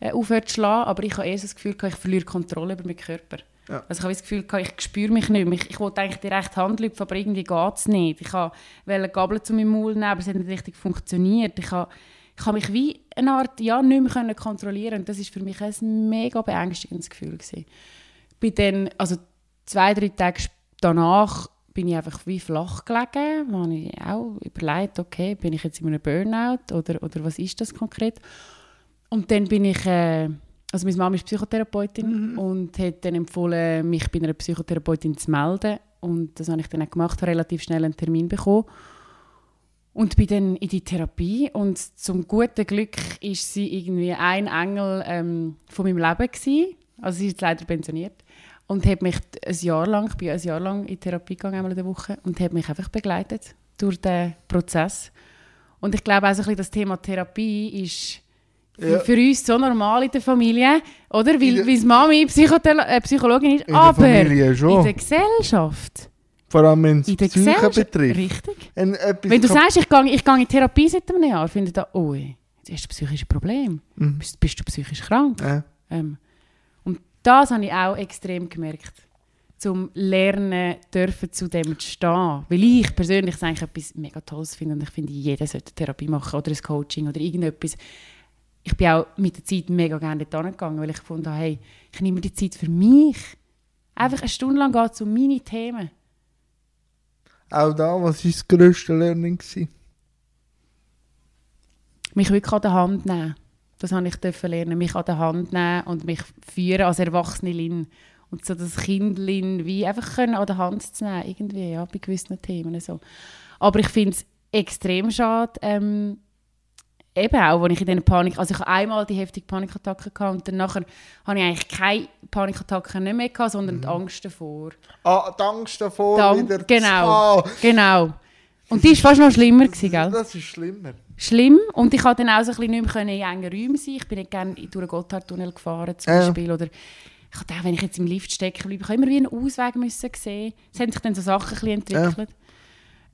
äh, aufhört zu schlagen, aber ich habe eher das Gefühl gehabt, ich verliere Kontrolle über meinen Körper. Ja. Also ich habe das Gefühl gehabt, ich spüre mich nicht mehr. Ich, ich wollte eigentlich die rechte Hand lüpfen, aber irgendwie geht es nicht. Ich wollte Gabel zu meinem Maul nehmen, aber es hat nicht richtig funktioniert. Ich habe, ich habe mich wie eine Art, ja, nicht mehr kontrollieren und das war für mich ein mega beängstigendes Gefühl gewesen. Bei den, also zwei, drei Tage danach bin ich einfach wie flach gelegen. Da habe ich auch überlegt, okay, bin ich jetzt in einem Burnout oder, oder was ist das konkret? Und dann bin ich, äh, also meine Mama ist Psychotherapeutin mhm. und hat dann empfohlen, mich bei einer Psychotherapeutin zu melden. Und das habe ich dann auch gemacht, habe relativ schnell einen Termin bekommen. Und bin dann in die Therapie und zum guten Glück ist sie irgendwie ein Engel ähm, von meinem Leben gewesen. Also sie ist leider pensioniert und habe mich ein Jahr lang, ich bin ein Jahr lang in Therapie gegangen, einmal in der Woche, und habe mich einfach begleitet durch den Prozess. Und ich glaube auch so ein bisschen, das Thema Therapie ist ja. für uns so normal in der Familie, oder? Weil, weil Mami Psychothera äh, Psychologin ist, in aber in der Gesellschaft. Vor allem es in der Psyche betrifft. Richtig. Ein, wenn du sagst, ich gehe, ich gehe in Therapie seit einem Jahr, finde ich da, oh, jetzt hast du psychische Probleme. Mhm. Bist, bist, du psychisch krank? Ja. Ähm, das habe ich auch extrem gemerkt. Zum Lernen dürfen zu dem zu stehen. Weil ich persönlich es eigentlich etwas mega Tolles finde und ich finde, jeder sollte Therapie machen oder ein Coaching oder irgendetwas. ich bin auch mit der Zeit mega gerne dort gegangen, weil ich gefunden habe, hey, ich nehme die Zeit für mich. Einfach eine Stunde lang geht es um meine Themen. Auch da, was war das grösste Learning? Gewesen? Mich wirklich an der Hand nehmen. Das habe ich dürfen lernen. Mich an der Hand nehmen und mich führen als Erwachsene. Und so das Kindlin wie einfach können an der Hand zu nehmen, irgendwie, ja, bei gewissen Themen so. Aber ich finde es extrem schade, ähm, eben auch, als ich in dieser Panik, also ich habe einmal die heftige Panikattacke gehabt und dann nachher habe ich eigentlich keine Panikattacke mehr gehabt, sondern die Angst davor. Ah, die Angst davor Dann- wieder genau, zu genau. Und die war fast noch schlimmer, gewesen, gell? Das ist schlimmer. Schlimm. Und ich konnte dann auch so ein bisschen nicht mehr in engen Räumen sein. Ich bin nicht gerne durch den Gotthardtunnel gefahren, zum Ja. Beispiel. Oder ich hatte auch, wenn ich jetzt im Lift stecken bleibe, ich immer wie einen Ausweg müssen sehen. Es haben sich dann so Sachen ein bisschen entwickelt.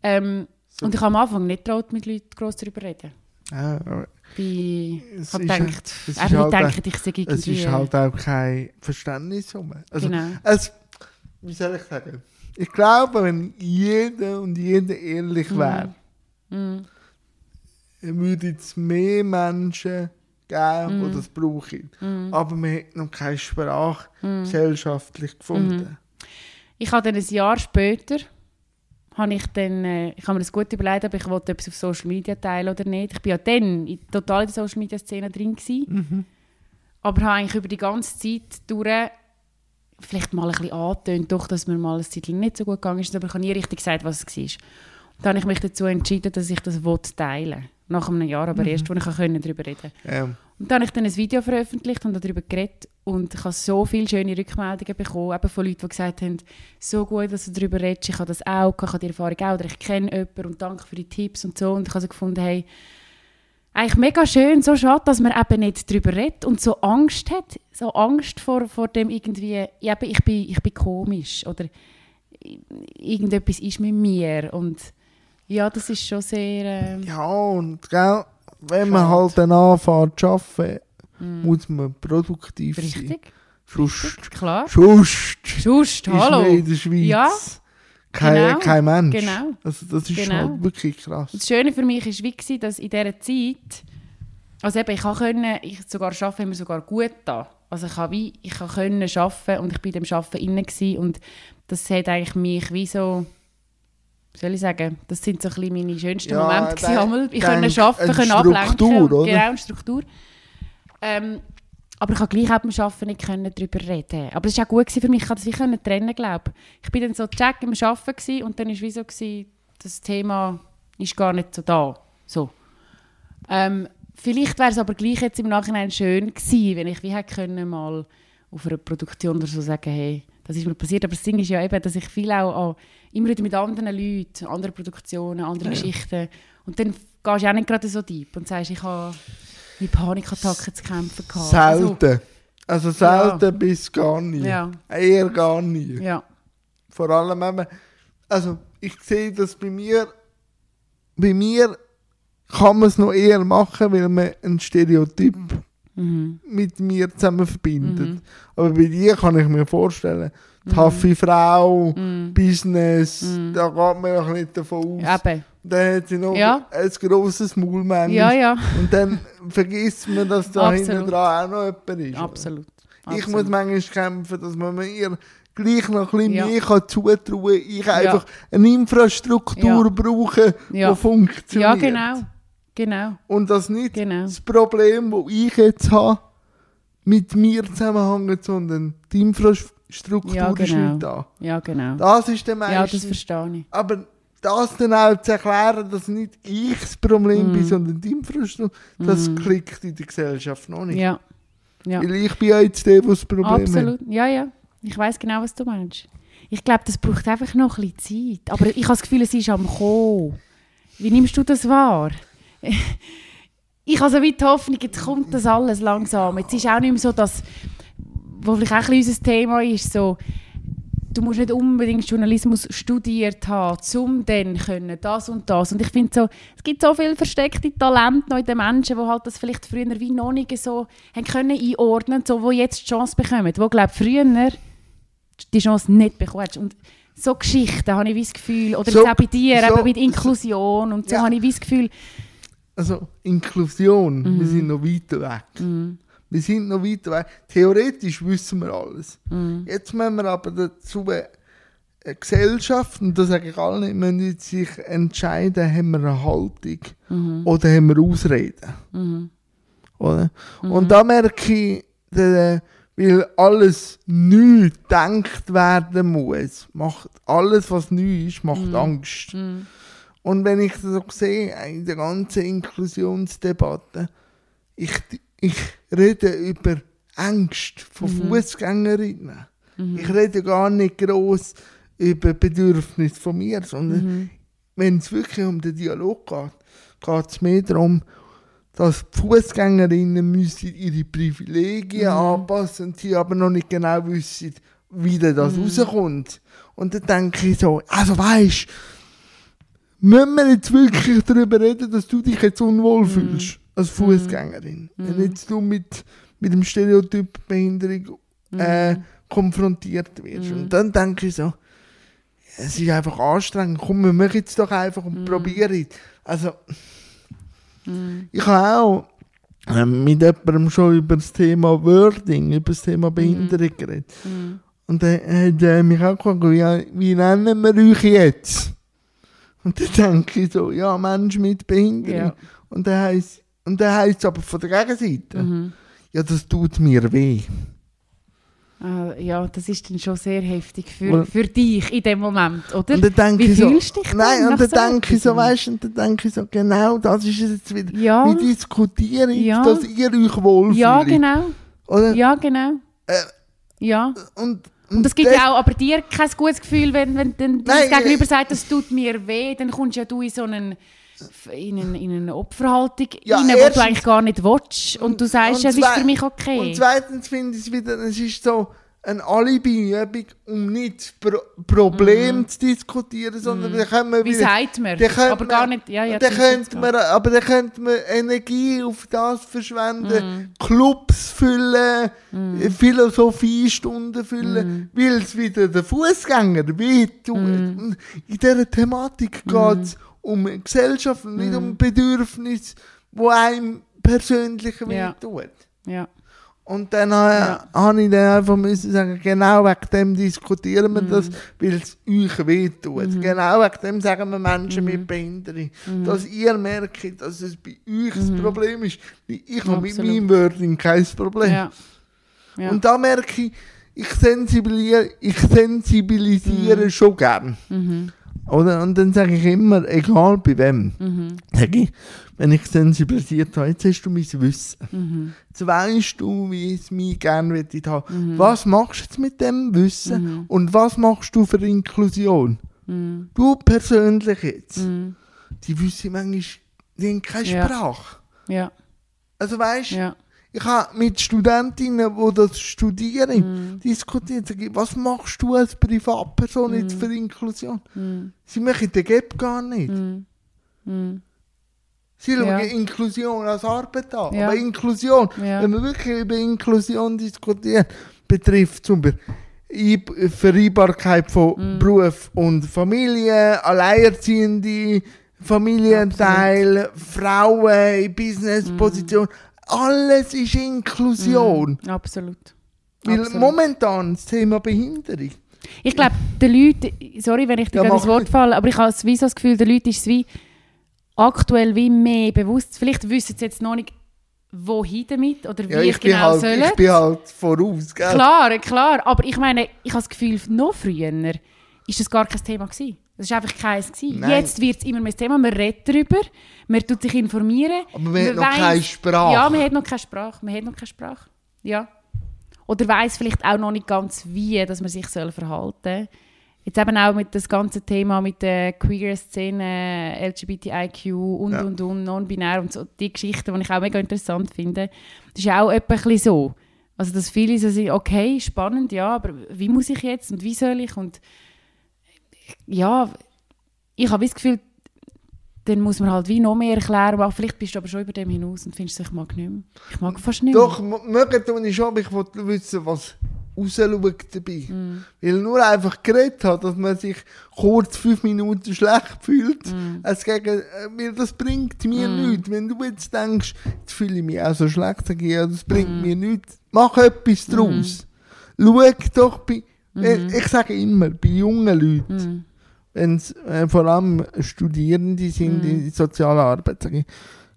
Ähm, Und ich habe am Anfang nicht getraut, mit Leuten gross darüber reden. Ja, aber Ich Es habe ist- gedacht, es ist halt ich es irgendwie... ist halt auch kein Verständnis. Also, Genau. es, wie soll ich sagen? Ich glaube, wenn jeder und jede ehrlich wäre, Mm, würde es mehr Menschen geben, Mhm. die das brauchen. Aber man hat noch keine Sprache Mhm. gesellschaftlich gefunden. Ich habe dann ein Jahr später, habe ich, dann, äh, ich habe mir das gut überlegt, ob ich wollte etwas auf Social Media teilen oder nicht. Ich war ja dann in, total in der Social Media Szene drin. Gewesen, Mhm. Aber habe eigentlich über die ganze Zeit durch vielleicht mal ein bisschen angetönt, doch, dass mir mal Zeit lang nicht so gut gegangen ist, aber ich habe nie richtig gesagt, was es war. Und dann habe ich mich dazu entschieden, dass ich das will teilen Nach einem Jahr, aber erst, wo ich können darüber reden konnte. Ja. Und dann habe ich dann ein Video veröffentlicht und darüber geredet und ich habe so viele schöne Rückmeldungen bekommen, eben von Leuten, die gesagt haben, so gut, dass du darüber redest, ich habe das auch, ich habe die Erfahrung auch, oder ich kenne jemanden und danke für die Tipps und so. Und ich habe so gefunden, hey, eigentlich mega schön, so schade, dass man eben nicht darüber redet und so Angst hat, so Angst vor, vor dem irgendwie, eben, ich, bin, ich bin komisch oder irgendetwas ist mit mir und ja, das ist schon sehr... ähm, Ja, und gell, wenn man halt dann anfängt zu arbeiten, muss man produktiv sein. Richtig, Sonst, klar. Schust, ist hallo. in der Schweiz Ja, kein, genau, kein Mensch. genau. Also das ist Genau. halt wirklich krass. Das Schöne für mich war, wie dass in dieser Zeit, also eben, ich konnte ich sogar arbeiten, mir sogar gut da. Also ich habe wie, ich können arbeiten und ich bin in dem Arbeiten inne gewesen und das hat eigentlich mich wie so, soll ich sagen, das sind so ein meine schönsten Ja, Momente gewesen, denk- einmal. Ich konnte arbeiten, können ablenken. Struktur, oder? Genau, Struktur. Ähm, aber ich konnte gleich auch beim Arbeiten nicht können darüber reden. Aber es war auch gut für mich, ich konnte das wie trennen, glaube ich. Ich bin dann so check im Arbeiten und dann war wie so, gewesen, das Thema ist gar nicht so da. So. Ähm, vielleicht wäre es aber gleich jetzt im Nachhinein schön gewesen, wenn ich wie hätte können mal auf einer Produktion oder so sagen, hey, das ist mir passiert. Aber das Ding ist ja eben, dass ich viel auch an, immer wieder mit anderen Leuten, anderen Produktionen, anderen Geschichten und dann gehst du auch nicht gerade so deep und sagst, ich habe mit Panikattacken zu kämpfen gehabt. Also, Selten. Also selten bis gar nie. ja, Eher gar nie. ja, Vor allem eben, also ich sehe das bei mir, bei mir kann man es noch eher machen, weil man ein Stereotyp mhm. mit mir zusammen verbindet. Mhm. Aber bei dir kann ich mir vorstellen, taffe Frau, Mhm. Business, Mhm. da geht man noch nicht davon aus. Eben. Dann hat sie noch Ja. ein grosses Maul manchmal. Ja, ja, Und dann vergisst man, dass da Absolut. hinten dran auch noch jemand ist. absolut. Ich absolut. muss manchmal kämpfen, dass man mir gleich noch ein bisschen Ja. mehr kann zutrauen kann. Ich einfach eine Infrastruktur Ja. brauche, Ja. die funktioniert. Ja, genau. Genau, Und das nicht genau. das Problem, das ich jetzt habe, mit mir zusammenhängt, sondern die Infrastruktur Ja, ist genau. nicht da. Ja, genau. Das ist der Ja, das meiste. verstehe ich. Aber das dann auch zu erklären, dass nicht ich das Problem Mhm. bin, sondern die Infrastruktur, das klickt in der Gesellschaft noch nicht. Ja. ja. Weil ich bin ja jetzt der, der das Problem hat. Absolut. Ja, ja. Ich weiß genau, was du meinst. Ich glaube, das braucht einfach noch ein bisschen Zeit. Aber ich habe das Gefühl, es ist am Kommen. Wie nimmst du das wahr? ich habe so wie die Hoffnung, jetzt kommt das alles langsam. Jetzt ist auch nicht mehr so, dass, wo vielleicht auch ein bisschen unser Thema ist, so, du musst nicht unbedingt Journalismus studiert haben, um dann können, das und das. Und ich finde so, es gibt so viele versteckte Talente noch in den Menschen, die halt das vielleicht früher wie noch nicht so haben können einordnen, so, wo jetzt die Chance bekommen, wo glaube früher die Chance nicht bekommen. Und so Geschichten habe ich wie das Gefühl, oder So- jetzt auch bei dir, so- eben mit Inklusion und so Ja. habe ich wie das Gefühl, also Inklusion, Mhm. wir sind noch weit weg. Wir sind noch weit weg. Theoretisch wissen wir alles. Mhm. Jetzt müssen wir aber dazu eine Gesellschaft, und das sage ich allen, müssen sich entscheiden, haben wir eine Haltung Mhm. oder haben wir Ausreden. Oder? Mhm. Und da merke ich, der, weil alles neu gedacht werden muss, macht alles, was neu ist, macht Mhm. Angst. Und wenn ich das so sehe, in der ganzen Inklusionsdebatte, ich, ich rede über Angst von Mhm. Fußgängerinnen. Ich rede gar nicht groß über Bedürfnisse von mir, sondern Mhm. wenn es wirklich um den Dialog geht, geht es mehr darum, dass die Fußgängerinnen müssen ihre Privilegien anpassen und sie aber noch nicht genau wissen, wie das rauskommt. Und dann denke ich so, also weisst, müssen wir jetzt wirklich darüber reden, dass du dich jetzt unwohl fühlst als Fußgängerin. Wenn jetzt du mit, mit dem Stereotyp Behinderung äh, konfrontiert wirst. Und dann denke ich so, es ist einfach anstrengend. Komm, wir machen jetzt doch einfach und probieren. Also, ich habe auch ähm, mit jemandem schon über das Thema Wording, über das Thema Behinderung geredet. Und dann hat er mich auch gefragt, ja, wie nennen wir euch jetzt? Und dann denke ich so, ja, Mensch mit Behinderung. Ja. Und dann heisst und dann heisst es aber von der Gegenseite, ja, das tut mir weh. Ah, ja, das ist dann schon sehr heftig für, für dich in dem Moment, oder? Und dann denke Wie ich so, dich nein, dann und dann so denke ich so, weißt du, und dann denke ich so, genau, das ist es jetzt wieder. Ja. Wir diskutieren jetzt, Ja. dass ihr euch wohlfühlt. Ja, genau. Oder? Ja, genau. Äh, Ja. Und, Und es gibt ja auch aber dir kein gutes Gefühl, wenn, wenn dann Nein, das Gegenüber äh, sagt, das tut mir weh, dann kommst ja du in so einen in eine, in eine Opferhaltung Ja, rein, wo erstens- du eigentlich gar nicht willst. Und du sagst, und ja, es ist für mich okay. Und zweitens finde ich es wieder, es ist so ein Alibi-Übung, um nicht Pro Problem zu diskutieren, sondern dann können wir Mhm. Wie wieder... sagt man? Aber gar nicht, ja, ja. dann könnte man, aber dann könnte man Energie auf das Mhm. verschwenden, Clubs füllen, Philosophiestunden füllen, Mhm. weil es wieder der Fußgänger. Mhm. Und In dieser Thematik geht es um eine Gesellschaft und nicht um Bedürfnisse, wo einem persönlich Ja. ja. Und dann ja. habe ich dann einfach müssen sagen, genau wegen dem diskutieren wir das, weil es euch wehtut. Genau wegen dem sagen wir Menschen mit Behinderung, dass ihr merkt, dass es bei euch das Problem ist. Ich habe mit meinem Wording kein Problem. ja. ja. Und da merke ich, ich sensibilisiere, ich sensibilisiere schon gern. Oder? Und dann sage ich immer, egal bei wem, sage ich, wenn ich sensibilisiert habe, jetzt hast du mein Wissen. Jetzt weißt du, wie es mich gerne möchte haben. Was machst du jetzt mit dem Wissen und was machst du für Inklusion? Du persönlich jetzt. Die wissen manchmal, die haben keine Ja. Sprache. ja. Also weißt du, ja. ich habe mit Studentinnen, die das studieren, diskutiert. Sag ich, was machst du als Privatperson jetzt für Inklusion? Sie machen den Gap gar nicht. Sie schauen Ja. Inklusion als Arbeit an. Ja. Aber Inklusion, Ja. wenn wir wirklich über Inklusion diskutieren, betrifft zum Beispiel Vereinbarkeit von Mhm. Beruf und Familie, Alleinerziehende, Familienteil, Frauen in Businessposition. Mhm. Alles ist Inklusion. Absolut. Weil Absolut. momentan das Thema Behinderung. Ich glaube, den Leuten, sorry, wenn ich dir Ja, ins Wort falle, aber ich habe das Gefühl, den Leuten ist es wie aktuell wie mehr bewusst. Vielleicht wissen sie jetzt noch nicht, wohin damit oder wie Ja, ich, bin genau halt, sollen. ich bin halt voraus. Gell? Klar, klar. Aber ich meine, ich habe das Gefühl, noch früher ist das gar kein Thema gewesen. Das war einfach keins. Gewesen. Nein. Jetzt wird es immer mehr Thema. Man redet darüber, man tut sich informieren. Aber man hat noch weiss- keine Sprache. Ja, man hat noch keine Sprache. Man hat noch keine Sprache. Ja. Oder weiß vielleicht auch noch nicht ganz, wie dass man sich soll verhalten soll. Jetzt eben auch mit das ganze Thema mit der queer Szene, LGBTIQ und, Ja. und, und, non-binär und so, die Geschichten, die ich auch mega interessant finde. Das ist auch etwa ein bisschen so. Also, dass viele so sind, okay, spannend, ja, aber wie muss ich jetzt und wie soll ich? Und ja, ich habe das Gefühl, dann muss man halt wie noch mehr erklären, aber vielleicht bist du aber schon über dem hinaus und findest, ich mag nicht mehr. Ich mag fast nicht mehr. Doch, mögen tue ich schon, aber ich wollte wissen, was, rausschaut dabei. Weil nur einfach geredet hat, dass man sich kurz fünf Minuten schlecht fühlt, als gegen, äh, weil das bringt mir nichts. Wenn du jetzt denkst, jetzt fühle ich mich auch so schlecht, sage ich, ja, das bringt mir nichts. Mach etwas draus. Schau doch bei, äh, ich sage immer, bei jungen Leuten, wenn es äh, vor allem Studierende sind in der sozialen Arbeit, sage ich,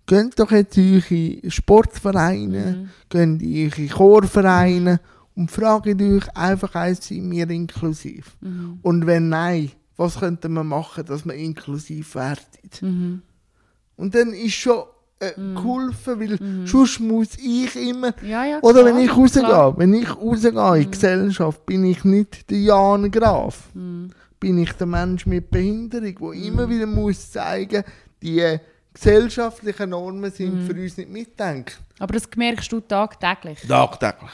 geht doch jetzt in eure Sportvereine, geht in eure Chorvereine und fragt euch einfach eins, sind wir inklusiv? Und wenn nein, was könnte man machen, dass man inklusiv wird? Und dann ist schon äh, geholfen, weil sonst muss ich immer, Ja, ja, oder klar, wenn ich rausgehe, klar. wenn ich rausgehe in die Gesellschaft, bin ich nicht der Jan Graf. Bin ich der Mensch mit Behinderung, der immer wieder muss zeigen, die gesellschaftlichen Normen sind für uns nicht mitdenkt. Aber das merkst du tagtäglich Tagtäglich.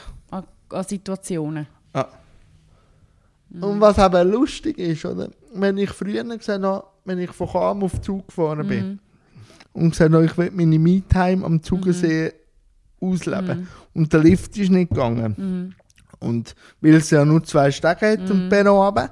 An, Situationen. Ja. Und was eben lustig ist, oder? wenn ich früher gesehen habe, wenn ich von Cham auf Zug gefahren bin und gesagt habe, ich will meine Me-Time am Zugersee ausleben und der Lift ist nicht gegangen. Und weil es ja nur zwei Stege hat und Perron runter,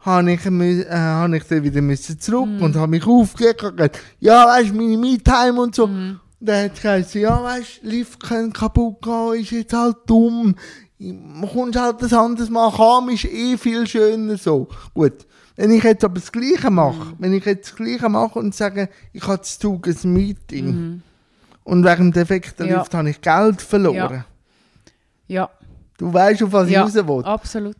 habe ich, äh, habe ich dann wieder müssen zurück und habe mich aufgeregt und gesagt, ja, weißt du, meine Me-Time und so. Und dann hat es gesagt, ja, weißt du, Lift kann kaputt gehen, ist jetzt halt dumm. Man kommt halt das anders machen, Cham ist eh viel schöner so. Gut. Wenn ich jetzt aber das Gleiche mache, wenn ich jetzt das Gleiche mache und sage, ich habe zu Zug ein Meeting und wegen dem defekten Ja. Lift habe ich Geld verloren. Ja, Du weißt, auf was ja ich raus will. absolut.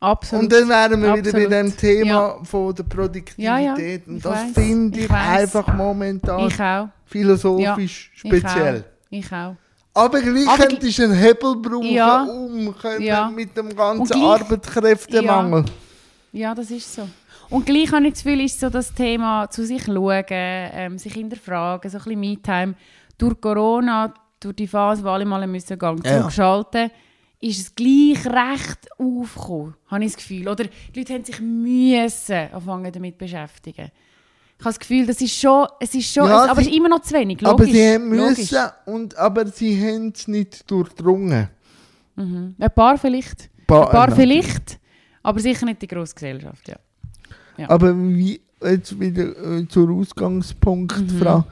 Absolut. Und dann wären wir wieder bei Absolut. dem Thema Ja. von der Produktivität. Ja, ja, Und ich das finde ich ich, einfach momentan ich auch. philosophisch Ja, speziell. Ich auch. Aber gleich Aber könntest du einen Hebel brauchen, Ja. um Ja. mit dem ganzen gleich- Arbeitskräftemangel. Ja, das ist so. Und gleich habe ich das Gefühl, ist so das Thema zu sich schauen, ähm, sich hinterfragen, so ein bisschen Me-Time. Durch Corona, durch die Phase, wo alle mal müssen Gang Ja. zurückschalten, ist es gleich recht aufgekommen, habe ich das Gefühl. Oder die Leute haben sich müssen anfangen damit beschäftigen. Ich habe das Gefühl, das ist schon, es ist schon, Ja, es, aber es sie- ist immer noch zu wenig, logisch. aber sie haben logisch. müssen, und, aber sie haben es nicht durchdrungen. Ein paar vielleicht, Ba- ein paar äh, vielleicht, aber sicher nicht die grosse Gesellschaft, ja. Ja. Aber wie, jetzt wieder äh, zur Ausgangspunktfrage,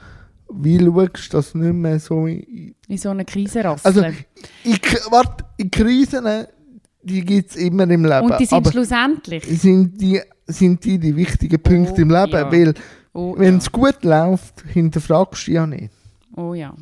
Mhm. wie schaust du das nicht mehr so in, In so einer Krise Also, rasseln. K- warte, in Krisen, äh, die gibt es immer im Leben. Und die sind aber schlussendlich. sind die, sind die die wichtigen Punkte Oh, im Leben? ja. Weil, Oh, wenn ja. es gut läuft, hinterfragst du ja nicht. oh ja,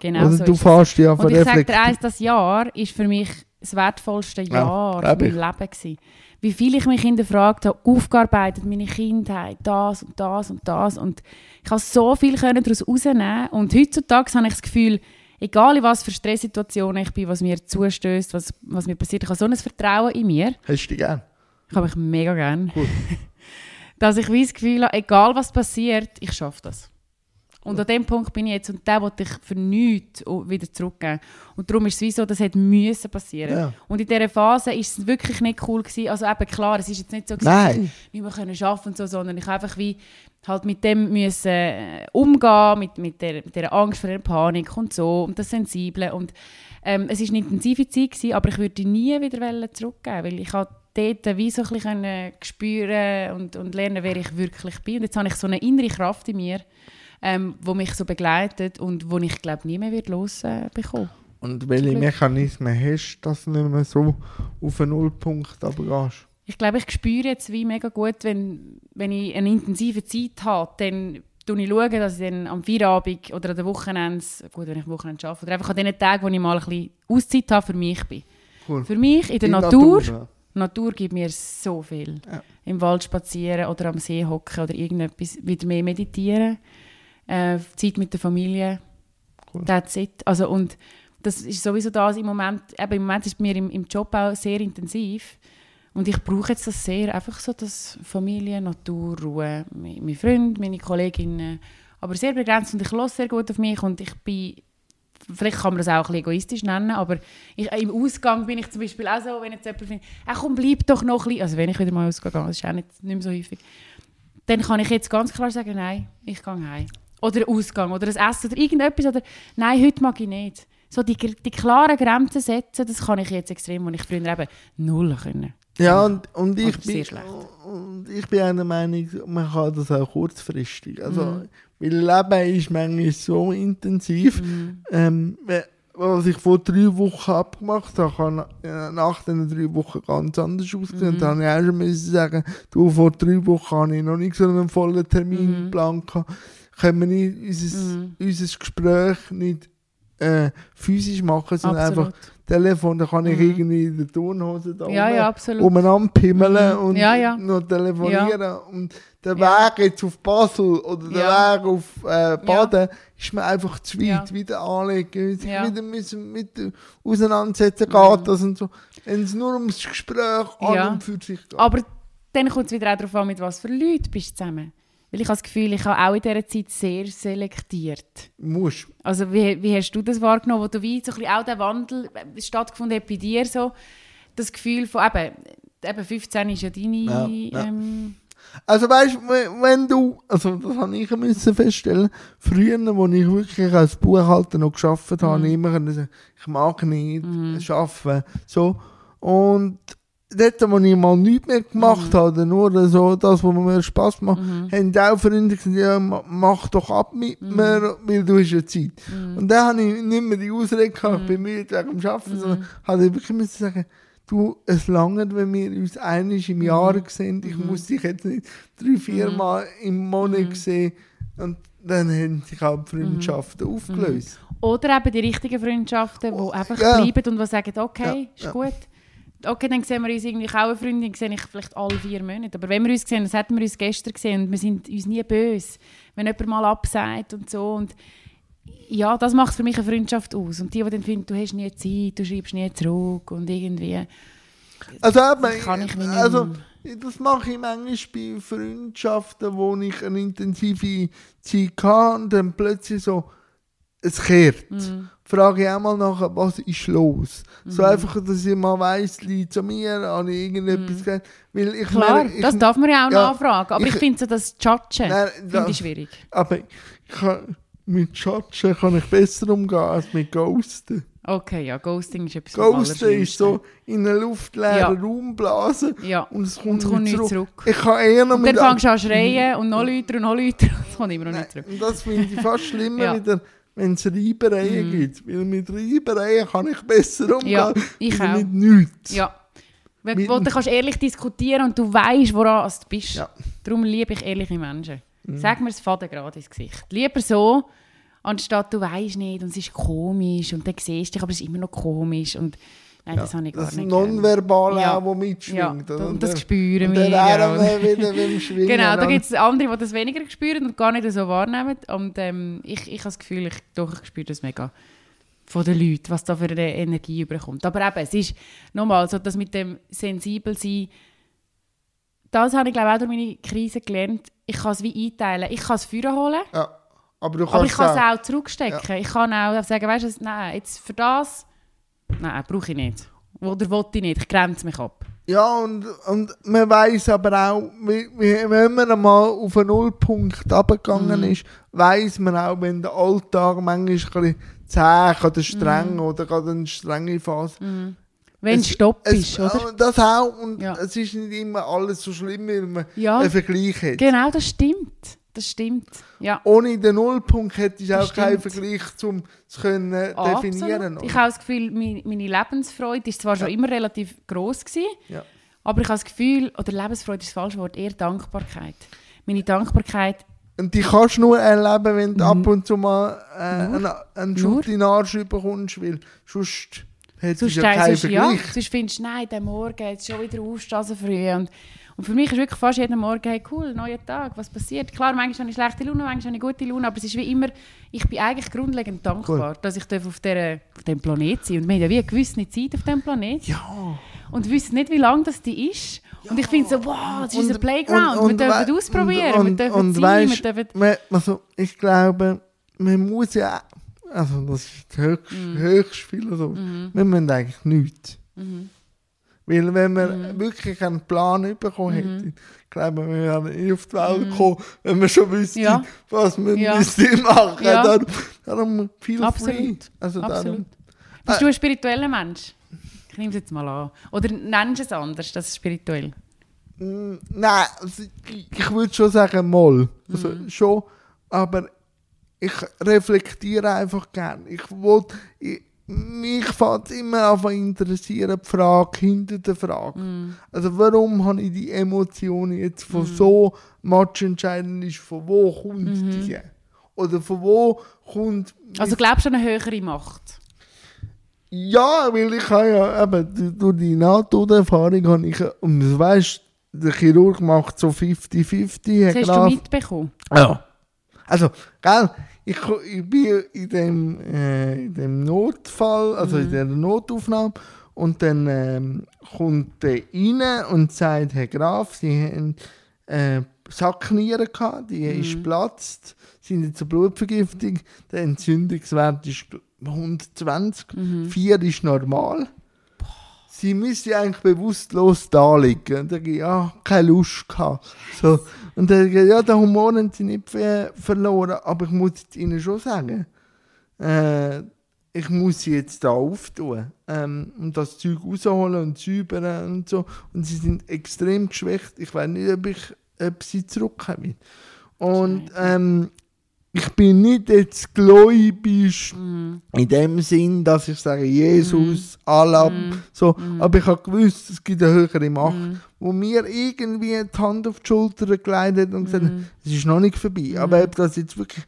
genau Oder so du fährst ja Und ich sage dir eins, verreflektiert. das Jahr ist für mich das wertvollste Jahr glaub von ich. meinem Leben gewesen. Wie viel ich mich hinterfragt habe, aufgearbeitet, meine Kindheit, das und das und das. Und ich habe so viel können daraus herausnehmen. Und heutzutage habe ich das Gefühl, egal in was für Stresssituationen ich bin, was mir zustößt, was, was mir passiert, ich habe so ein Vertrauen in mir. Hast du dich gern? Ich habe mich mega gern. Cool. Dass ich wie das Gefühl habe, egal was passiert, ich schaffe das. Und an dem Punkt bin ich jetzt und der wollte ich für nichts wieder zurückgeben. Und darum ist es wie so, das hätte müssen passieren. Ja. Und in dieser Phase ist es wirklich nicht cool gewesen. Also eben klar, es ist jetzt nicht so gewesen, wie wir können schaffen so, sondern ich einfach wie halt mit dem müssen äh, umgehen, mit, mit, der, mit der Angst vor der Panik und so und das Sensible. Und ähm, es ist eine intensive Zeit gewesen, aber ich würde nie wieder zurückgeben, weil ich habe dort wie so ein bisschen spüren und, und lernen, wer ich wirklich bin. Und jetzt habe ich so eine innere Kraft in mir, ähm, wo mich so begleitet und wo ich glaube nie mehr wird losbekommen. Bekommen. Und welche. Mechanismen hast du, dass du nicht mehr so auf einen Nullpunkt runtergehst? Ich glaube, ich spüre jetzt wie mega gut, wenn, wenn ich eine intensive Zeit habe, dann schaue ich, schauen, dass ich dann am Feierabend oder an den Wochenenden, gut, wenn ich am Wochenende arbeite, oder einfach an den Tagen, wo ich mal ein bisschen Auszeit habe für mich bin. Cool. Für mich in der In Natur, ja. Natur gibt mir so viel. Ja. Im Wald spazieren oder am See hocken oder irgendetwas, wieder mehr meditieren. Äh, Zeit mit der Familie. Cool. That's it. Also, und das ist sowieso das im Moment, eben im Moment ist es mir im, im Job auch sehr intensiv. Und ich brauche jetzt das sehr, einfach so das Familie, Natur, Ruhe, mein, mein Freund, meine Kolleginnen, aber sehr begrenzt und ich höre sehr gut auf mich und ich bin, vielleicht kann man das auch ein bisschen egoistisch nennen, aber ich, im Ausgang bin ich zum Beispiel auch so, wenn jetzt jemand findet, ach komm, bleib doch noch ein bisschen, also wenn ich wieder mal ausgehe, das ist auch nicht, nicht mehr so häufig, dann kann ich jetzt ganz klar sagen, nein, ich gehe heim. Oder Ausgang, oder ein Essen, oder irgendetwas, oder nein, heute mag ich nicht. so die, die klaren Grenzen setzen, das kann ich jetzt extrem, wo ich früher eben null können. Ja, und, und, ich bin, und ich bin einer Meinung, man kann das auch kurzfristig. Also, Mhm. Weil Leben ist manchmal so intensiv. Mhm. Ähm, was ich vor drei Wochen abgemacht habe, kann äh, nach den drei Wochen ganz anders aussehen. Und da habe ich auch schon müssen sagen, du, vor drei Wochen habe ich noch nicht so einen vollen Terminplan gehabt. Können wir nicht unser, Mhm. unser Gespräch nicht äh, physisch machen, sondern Absolut. einfach Telefon, da kann ich Mhm. irgendwie in der Turnhose da Ja, ja, umeinander pimmeln Mhm. und Ja, ja. noch telefonieren. Und der. Weg jetzt auf Basel oder der. Weg auf äh, Baden ist mir einfach zu weit. Wieder anlegen, sich wieder müssen mit auseinandersetzen, geht das und so. Wenn es nur ums Gespräch an Ja. und für sich geht. Aber dann kommt es wieder auch darauf an, mit was für Leuten bist du zusammen. Weil ich habe das Gefühl, ich habe auch in dieser Zeit sehr selektiert. Musst. Also wie, wie hast du das wahrgenommen, wo du wie so ein bisschen auch der Wandel äh, stattgefunden hat bei dir so? Das Gefühl von, eben, eben 15 ist ja deine... Ja, ja. Ähm, Also weißt du, wenn- du, also das habe ich müssen feststellen, früher, wo ich wirklich als Buchhalter noch geschafft habe, ich immer ich mag nicht arbeiten. So. Und dort, wo ich mal nichts mehr gemacht habe, nur so das, was mir Spass macht, haben auch Freunde gesagt, ja, ma- mach doch ab mit mir, weil du hast ja Zeit. Und dann habe ich nicht mehr die Ausrede gehabt, ich bin müde wegen dem Arbeiten, sondern habe ich wirklich müssen sagen, du, es langt, wenn wir uns einmal im Jahr sehen. Ich muss dich jetzt nicht drei, vier Mal im Monat sehen. Und dann haben sich auch Freundschaften aufgelöst. oder eben die richtigen Freundschaften, die Oh, einfach ja. bleiben und die sagen, okay, Ja, ist ja. Okay, dann sehen wir uns irgendwie, auch eine Freundin, sehe ich vielleicht alle vier Monate. Aber wenn wir uns sehen, das hätten wir uns gestern gesehen und wir sind uns nie böse, wenn jemand mal absagt und so. Und ja, das macht für mich eine Freundschaft aus. Und die, die dann finden, du hast nie Zeit, du schreibst nie zurück und irgendwie... Also, eben, kann ich mir also das mache ich manchmal bei Freundschaften, wo ich eine intensive Zeit hatte und dann plötzlich so, es kehrt. Mhm. Frage ich auch mal nach, was ist los? So einfach, dass ich mal weiss, liegt zu mir, habe ich irgendetwas gehört. Weil ich Mhm. Klar, merke, ich, das darf man ja auch ja, nachfragen. Aber ich, ich- finde so das Judgen, finde das- ich schwierig. Aber kann, mit Schatschen kann ich besser umgehen als mit Ghosten. Okay, ja, Ghosting ist etwas vom Ghosten ist so in einen luftleeren Ja. Raum blasen Ja, und es und kommt, es kommt nicht zurück. zurück. Ich kann eher noch Und mit dann fängst du an schreien und noch lauter und noch lauter. Das kommt immer noch Nein, nicht zurück. und das finde ich fast schlimmer Ja. wieder, wenn es Reibereien gibt. Weil mit Reibereien kann ich besser umgehen. Ja, ich auch. Mit nichts. Ja. Mit- wo du kannst ehrlich diskutieren und du weißt, woran du bist. Ja. Darum liebe ich ehrliche Menschen. Mhm. Sag mir das Faden gerade ins Gesicht. Lieber so, anstatt du weißt nicht und es ist komisch und dann siehst du dich, aber es ist immer noch komisch. Und nein, das habe ich gar Das nicht. Nonverbale Ja. auch, das mitschwingt. Ja, und das der- spüren wir. ja. wieder beim Schwingen. Genau, da gibt es andere, die das weniger spüren und gar nicht so wahrnehmen. Und ähm, ich, ich habe das Gefühl, ich, doch, ich spüre das mega von den Leuten, was da für eine Energie überkommt. Aber eben, es ist nochmal so, dass mit dem sensibel sein, das habe ich glaube auch durch meine Krise gelernt. Ich kann es wie einteilen. Ich kann es Feuer holen, Ja. Aber aber ich kann es auch. auch zurückstecken. Ich kann auch sagen, weißt du, nein, jetzt für das, nein, brauche ich nicht. Oder will ich nicht, ich grenze mich ab. Ja, und, und man weiß aber auch, wie- wie- wenn man einmal auf einen Nullpunkt abgegangen Mhm. ist, weiß man auch, wenn der Alltag manchmal ein zäh oder streng Mhm. oder gerade eine strenge Phase. Wenn es Stopp es, ist, oder? Das auch. Und Ja. es ist nicht immer alles so schlimm, weil man Ja. einen Vergleich hat. Genau, das stimmt. Das stimmt. Ja. Ohne den Nullpunkt hätte ich auch keinen. Vergleich zum zu können definieren. Absolut. Ich habe das Gefühl, meine, Lebensfreude ist zwar schon immer relativ groß gewesen, Ja. aber ich habe das Gefühl, oder Lebensfreude ist das falsche Wort, eher Dankbarkeit. Meine Dankbarkeit, Und die kannst du nur erleben, wenn du ab und zu mal äh, einen, einen? Schutt in den Arsch bekommst, weil sonst hättest du ja keinen sonst, ja, Vergleich. sonst findest du, nein, der Morgen, jetzt schon wieder aufstehen so früh. Und, und für mich ist wirklich fast jeden Morgen, hey cool, neuer Tag, was passiert? Klar, manchmal habe ich schlechte Laune, manchmal habe ich gute Laune, aber es ist wie immer, ich bin eigentlich grundlegend dankbar, dass ich darf auf, dieser, auf diesem Planet sein Und wir haben ja wie eine gewisse Zeit auf diesem Planet. Ja. Und wissen nicht, wie lange das die ist. Und ich finde so, wow, das ist Und- unser Playground. und- und wir dürfen ausprobieren, und- wir dürfen und sein, weisst, wir dürfen... Man, also, ich glaube, man muss ja, also das ist höchst, Mhm. höchst philosophisch, wir müssen eigentlich nichts. Mhm. Weil wenn man wirklich einen Plan bekommen hätte, glaube ich, wir wären nicht auf die Welt gekommen, wenn wir schon wüssten, Mhm. Ja. was wir Ja. müssen machen. Ja. Darum, darum feel free. Absolut. Also darum, Absolut. Bist du ein spiritueller Mensch? Ich nehme es jetzt mal an. Oder nennst du es anders, das ist spirituell? Mm, Nein, also ich, würde schon sagen, mal. Also schon, aber ich reflektiere einfach gern. Ich wollte, ich, mich fängt immer zu interessieren, die Frage hinter der Frage. Also warum habe ich die Emotionen jetzt von so matchentscheidend ist, von wo kommt die? Oder von wo kommt... Also glaubst du an eine höhere Macht? Ja, weil ich habe ja eben du- durch die Nahtoderfahrung habe ich, und du weißt, der Chirurg macht so 50-50. Das hat hast du mitbekommen? Ja. Also, gell, ich, ich bin in dem, äh, in dem Notfall, also in der Notaufnahme, und dann ähm, kommt der rein und sagt, Herr Graf, Sie haben äh, Sacknieren gehabt, die ist geplatzt, sind jetzt eine Blutvergiftung, der Entzündungswert ist 120, 4 ist normal. Sie müsste eigentlich bewusstlos da liegen. Und ich, ja, keine Lust gehabt. So. Und ich gesagt, ja, den Humor haben sie nicht ver verloren, aber ich muss jetzt ihnen schon sagen, äh, ich muss sie jetzt da auftun ähm, und das Zeug rausholen und säubern und so. Und sie sind extrem geschwächt. Ich weiß nicht, ob ich ob sie zurückkommen. Und ähm, ich bin nicht jetzt gläubig in dem Sinn, dass ich sage, Jesus, Allah, so. Aber ich habe gewusst, es gibt eine höhere Macht, wo mir irgendwie die Hand auf die Schulter gelegt hat und gesagt hat, es ist noch nicht vorbei. Aber ob das jetzt wirklich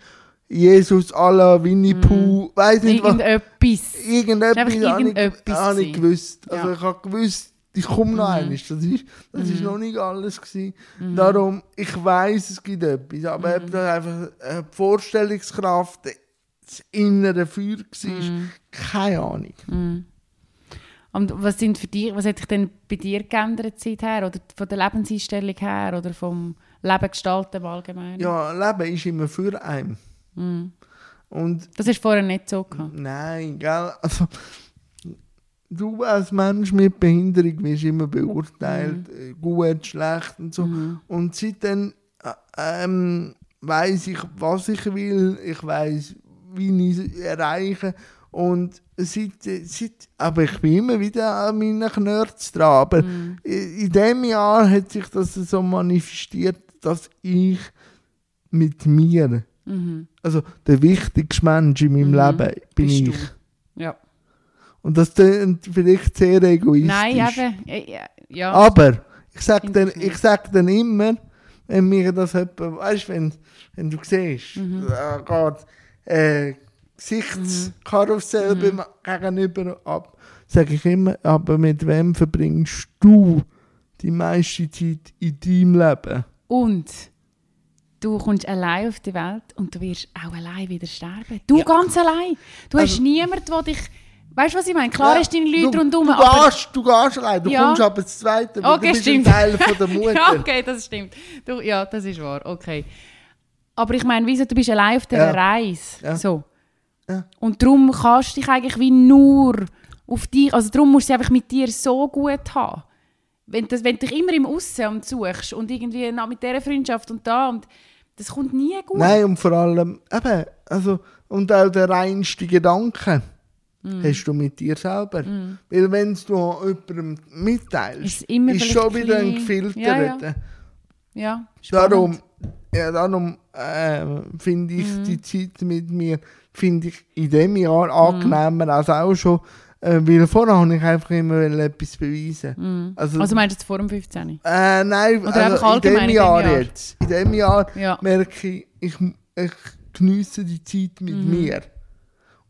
Jesus, Allah, Winnie Pooh, weiß nicht was, Irgendetwas. irgendetwas irgendetwas habe ich gewusst. Also Ja. ich habe gewusst, ich komme noch einmal. Das ist, das ist noch nicht alles gewesen. Darum, ich weiß, es gibt etwas, aber ob das einfach eine Vorstellungskraft, das innere Feuer war, keine Ahnung. Und was sind für dich, was hat sich denn bei dir geändert seither? Oder von der Lebenseinstellung her? Oder vom Leben gestalten im Allgemeinen? Ja, Leben ist immer für einen. Und Das du vorher nicht so gehabt. Nein, gell? Also, du als Mensch mit Behinderung wirst immer beurteilt, äh, gut, schlecht und so. Und seitdem äh, ähm, weiß ich, was ich will, ich weiß, wie ich es erreiche. Und seit, seit, aber ich bin immer wieder an meinen Knörz dran. Aber in, in dem Jahr hat sich das so manifestiert, dass ich mit mir, also der wichtigste Mensch in meinem Leben bin Bist ich. du. Ja. Und das klingt vielleicht sehr egoistisch. Nein, eben. äh, ja, Ja. Aber ich sag, Finde dann, ich sag dann immer, wenn mir das jemand, weißt du, wenn, wenn du siehst, Mhm. äh, geht, äh, Gesichtskarussell beim gegenüber ab, sage ich immer, aber mit wem verbringst du die meiste Zeit in deinem Leben? Und du kommst allein auf die Welt und du wirst auch allein wieder sterben. Du ganz allein. Du hast Also- niemanden, der dich... Weißt du, was ich meine? Klar Ja, du deine Leute du, rundherum, du. Gehst, du gehst allein, du Ja. kommst aber das Zweite, weil Okay, du bist stimmt. ein Teil von der Mutter. ja, okay, das stimmt. Du, ja, das ist wahr, okay. Aber ich meine, wieso, du bist allein auf dieser Ja. Reise. Ja. So. Und darum kannst du dich eigentlich wie nur auf dich... Also darum musst du es einfach mit dir so gut haben. Wenn, das, wenn du dich immer im Aussen suchst und irgendwie nach mit dieser Freundschaft und da und... Das kommt nie gut. Nein, und vor allem, eben, also, und auch der reinste Gedanke Mm. hast du mit dir selber. Weil wenn du jemandem mitteilst, Ist ist schon wieder ein klein. gefiltert. Ja, Ja, spannend. Darum, ja, darum äh, finde ich Mm. die Zeit mit mir finde ich in diesem Jahr Mm. angenehmer als auch schon, äh, weil vorher habe ich einfach immer etwas beweisen. Also, Also meinst du vor dem 15? äh, nein, Oder also in dem dem Jahr Jahr? jetzt. In dem Jahr Ja. merke ich, ich, ich geniesse die Zeit mit Mhm. mir.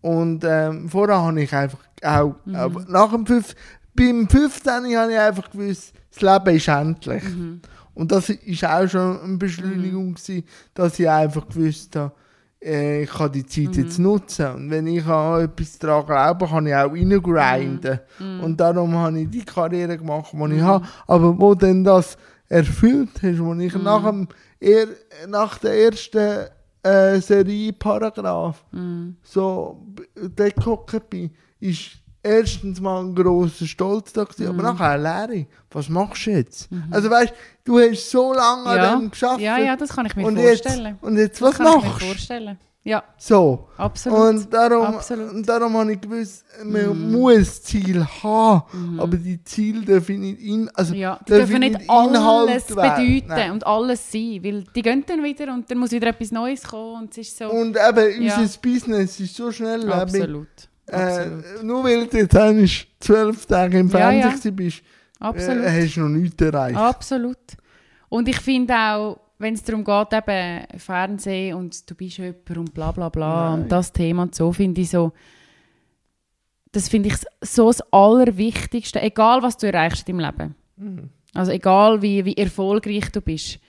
Und ähm, vorher habe ich einfach auch, Mhm. aber nach dem 5, beim 15. habe ich einfach gewusst, das Leben ist endlich. Mhm. Und das ist auch schon eine Beschleunigung gewesen, dass ich einfach gewusst habe, äh, ich kann die Zeit Mhm. jetzt nutzen. Und wenn ich an etwas daran glaube, kann ich auch reingrinden. Mhm. Und darum habe ich die Karriere gemacht, die ich habe. Aber wo dann das erfüllt hast, wo Mhm. ich nach, dem, er, nach der ersten äh, Serie Paragraph Mhm. so gehockt bin, ist erstens mal ein grosser Stolz da gewesen, Mhm. aber nachher eine Leere. Was machst du jetzt? Also weißt du, hast so lange Ja. an dem geschafft. ja, ja, das kann ich mir und jetzt, vorstellen. und jetzt, Das was machst du? Ja, So. absolut. Und darum, Absolut. und darum habe ich gewusst, man Mhm. muss Ziel haben, aber die Ziele dürfen nicht in, also ja, die dürfen nicht alles Inhalt bedeuten Nein. und alles sein, weil die gehen dann wieder und dann muss wieder etwas Neues kommen und es ist so... Und eben, Ja. unser Business ist so schnell, absolut. absolut. Äh, nur weil du jetzt zwölf Tage im Ja, Fernsehen ja. gewesen bist, absolut. äh, hast du noch nichts erreicht. Absolut. Und ich finde auch, wenn es darum geht, eben Fernsehen und du bist jemand und bla bla bla Nein. und das Thema und so, finde ich so, das finde ich so das Allerwichtigste, egal was du erreichst im Leben. Mhm. Also egal wie, wie erfolgreich du bist,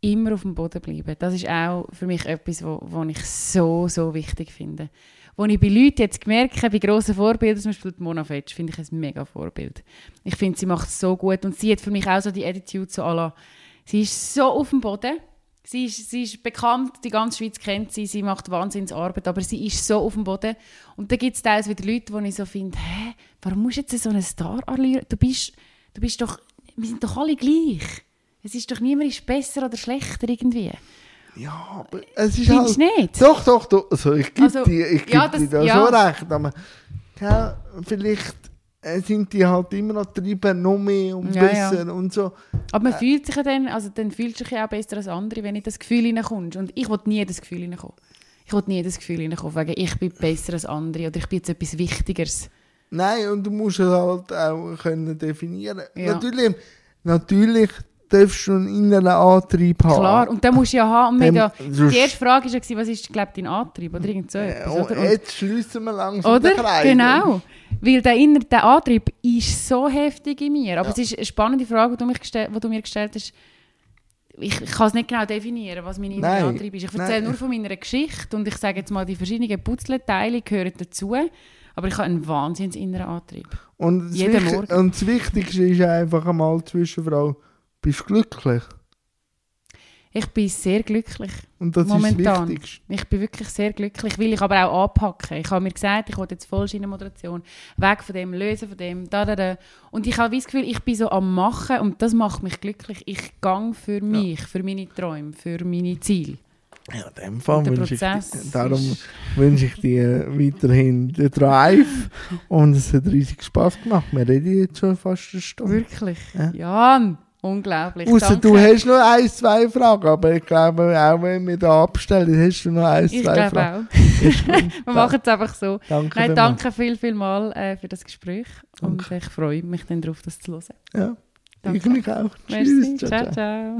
immer auf dem Boden bleiben. Das ist auch für mich etwas, wo, wo ich so, so wichtig finde. Wo ich bei Leuten jetzt gemerkt habe, bei grossen Vorbildern, zum Beispiel die Mona Fetsch, finde ich ein mega Vorbild. Ich finde, sie macht es so gut und sie hat für mich auch so die Attitude so à la, sie ist so auf dem Boden, sie ist, sie ist bekannt, die ganze Schweiz kennt sie, sie macht Wahnsinnsarbeit, aber sie ist so auf dem Boden. Und da gibt es teilweise wieder Leute, wo ich so finde, hä, warum musst du jetzt so einen Star allüren? Du bist, du bist doch, wir sind doch alle gleich. Es ist doch niemand ist besser oder schlechter irgendwie. Ja, aber es ist Findest halt... nicht? Doch, doch, doch. Also ich gebe Also, dir, ich geb ja, dir das- da ja. schon recht. Aber gell, vielleicht sind die halt immer noch treiben, noch mehr und Ja, ja. besser und so. Aber man fühlt sich ja dann, also dann fühlst du dich ja auch besser als andere, wenn du in das Gefühl hineinkommst. Und ich will nie das Gefühl hineinkommen. Ich will nie das Gefühl hineinkommen, wegen ich bin besser als andere oder ich bin jetzt etwas Wichtigeres. Nein, und du musst es halt auch können definieren. Ja. Natürlich, natürlich darfst du einen inneren Antrieb haben. Klar, und den musst du ja haben. Wir Dem- die erste Frage war, ja, was ist, glaube dein Antrieb oder irgend so etwas, und oder? Und, jetzt schliessen wir langsam oder? den Kreis. Genau. Weil der, inner, der Antrieb ist so heftig in mir. Aber Ja. es ist eine spannende Frage, die du, mich gestell, die du mir gestellt hast. Ich, ich kann es nicht genau definieren, was mein innerer. Antrieb ist. Ich erzähle nur von meiner Geschichte und ich sage jetzt mal, die verschiedenen Puzzleteile gehören dazu. Aber ich habe einen wahnsinns inneren Antrieb. Und das, Jeden Morgen. und das Wichtigste ist einfach einmal Zwischenfrau, bist du glücklich? Ich bin sehr glücklich. Und das Momentan. ist das. Ich bin wirklich sehr glücklich, weil ich aber auch anpacken. Ich habe mir gesagt, ich will jetzt Vollschienenmoderation, weg von dem, lösen von dem, da, da, da. Und ich habe das Gefühl, ich bin so am Machen und das macht mich glücklich. Ich gang für mich, für meine Träume, für meine Ziele. Ja, in dem Fall wünsche ich dir, darum wünsche ich dir weiterhin den Drive und es hat riesig Spass gemacht. Wir reden jetzt schon fast eine Stunde. Wirklich. Ja. Jan, unglaublich. Außer Danke. du hast noch ein, zwei Fragen, aber ich glaube, auch wenn wir da abstellen, hast du noch ein, Ich zwei glaube Fragen. auch. Ist gut. Wir machen es einfach so. Danke Nein, danke viel, viel mal äh, für das Gespräch. Und Danke. ich freue mich dann darauf, das zu hören. Ja, Danke. ich mich auch. Merci. Tschüss. ciao. ciao.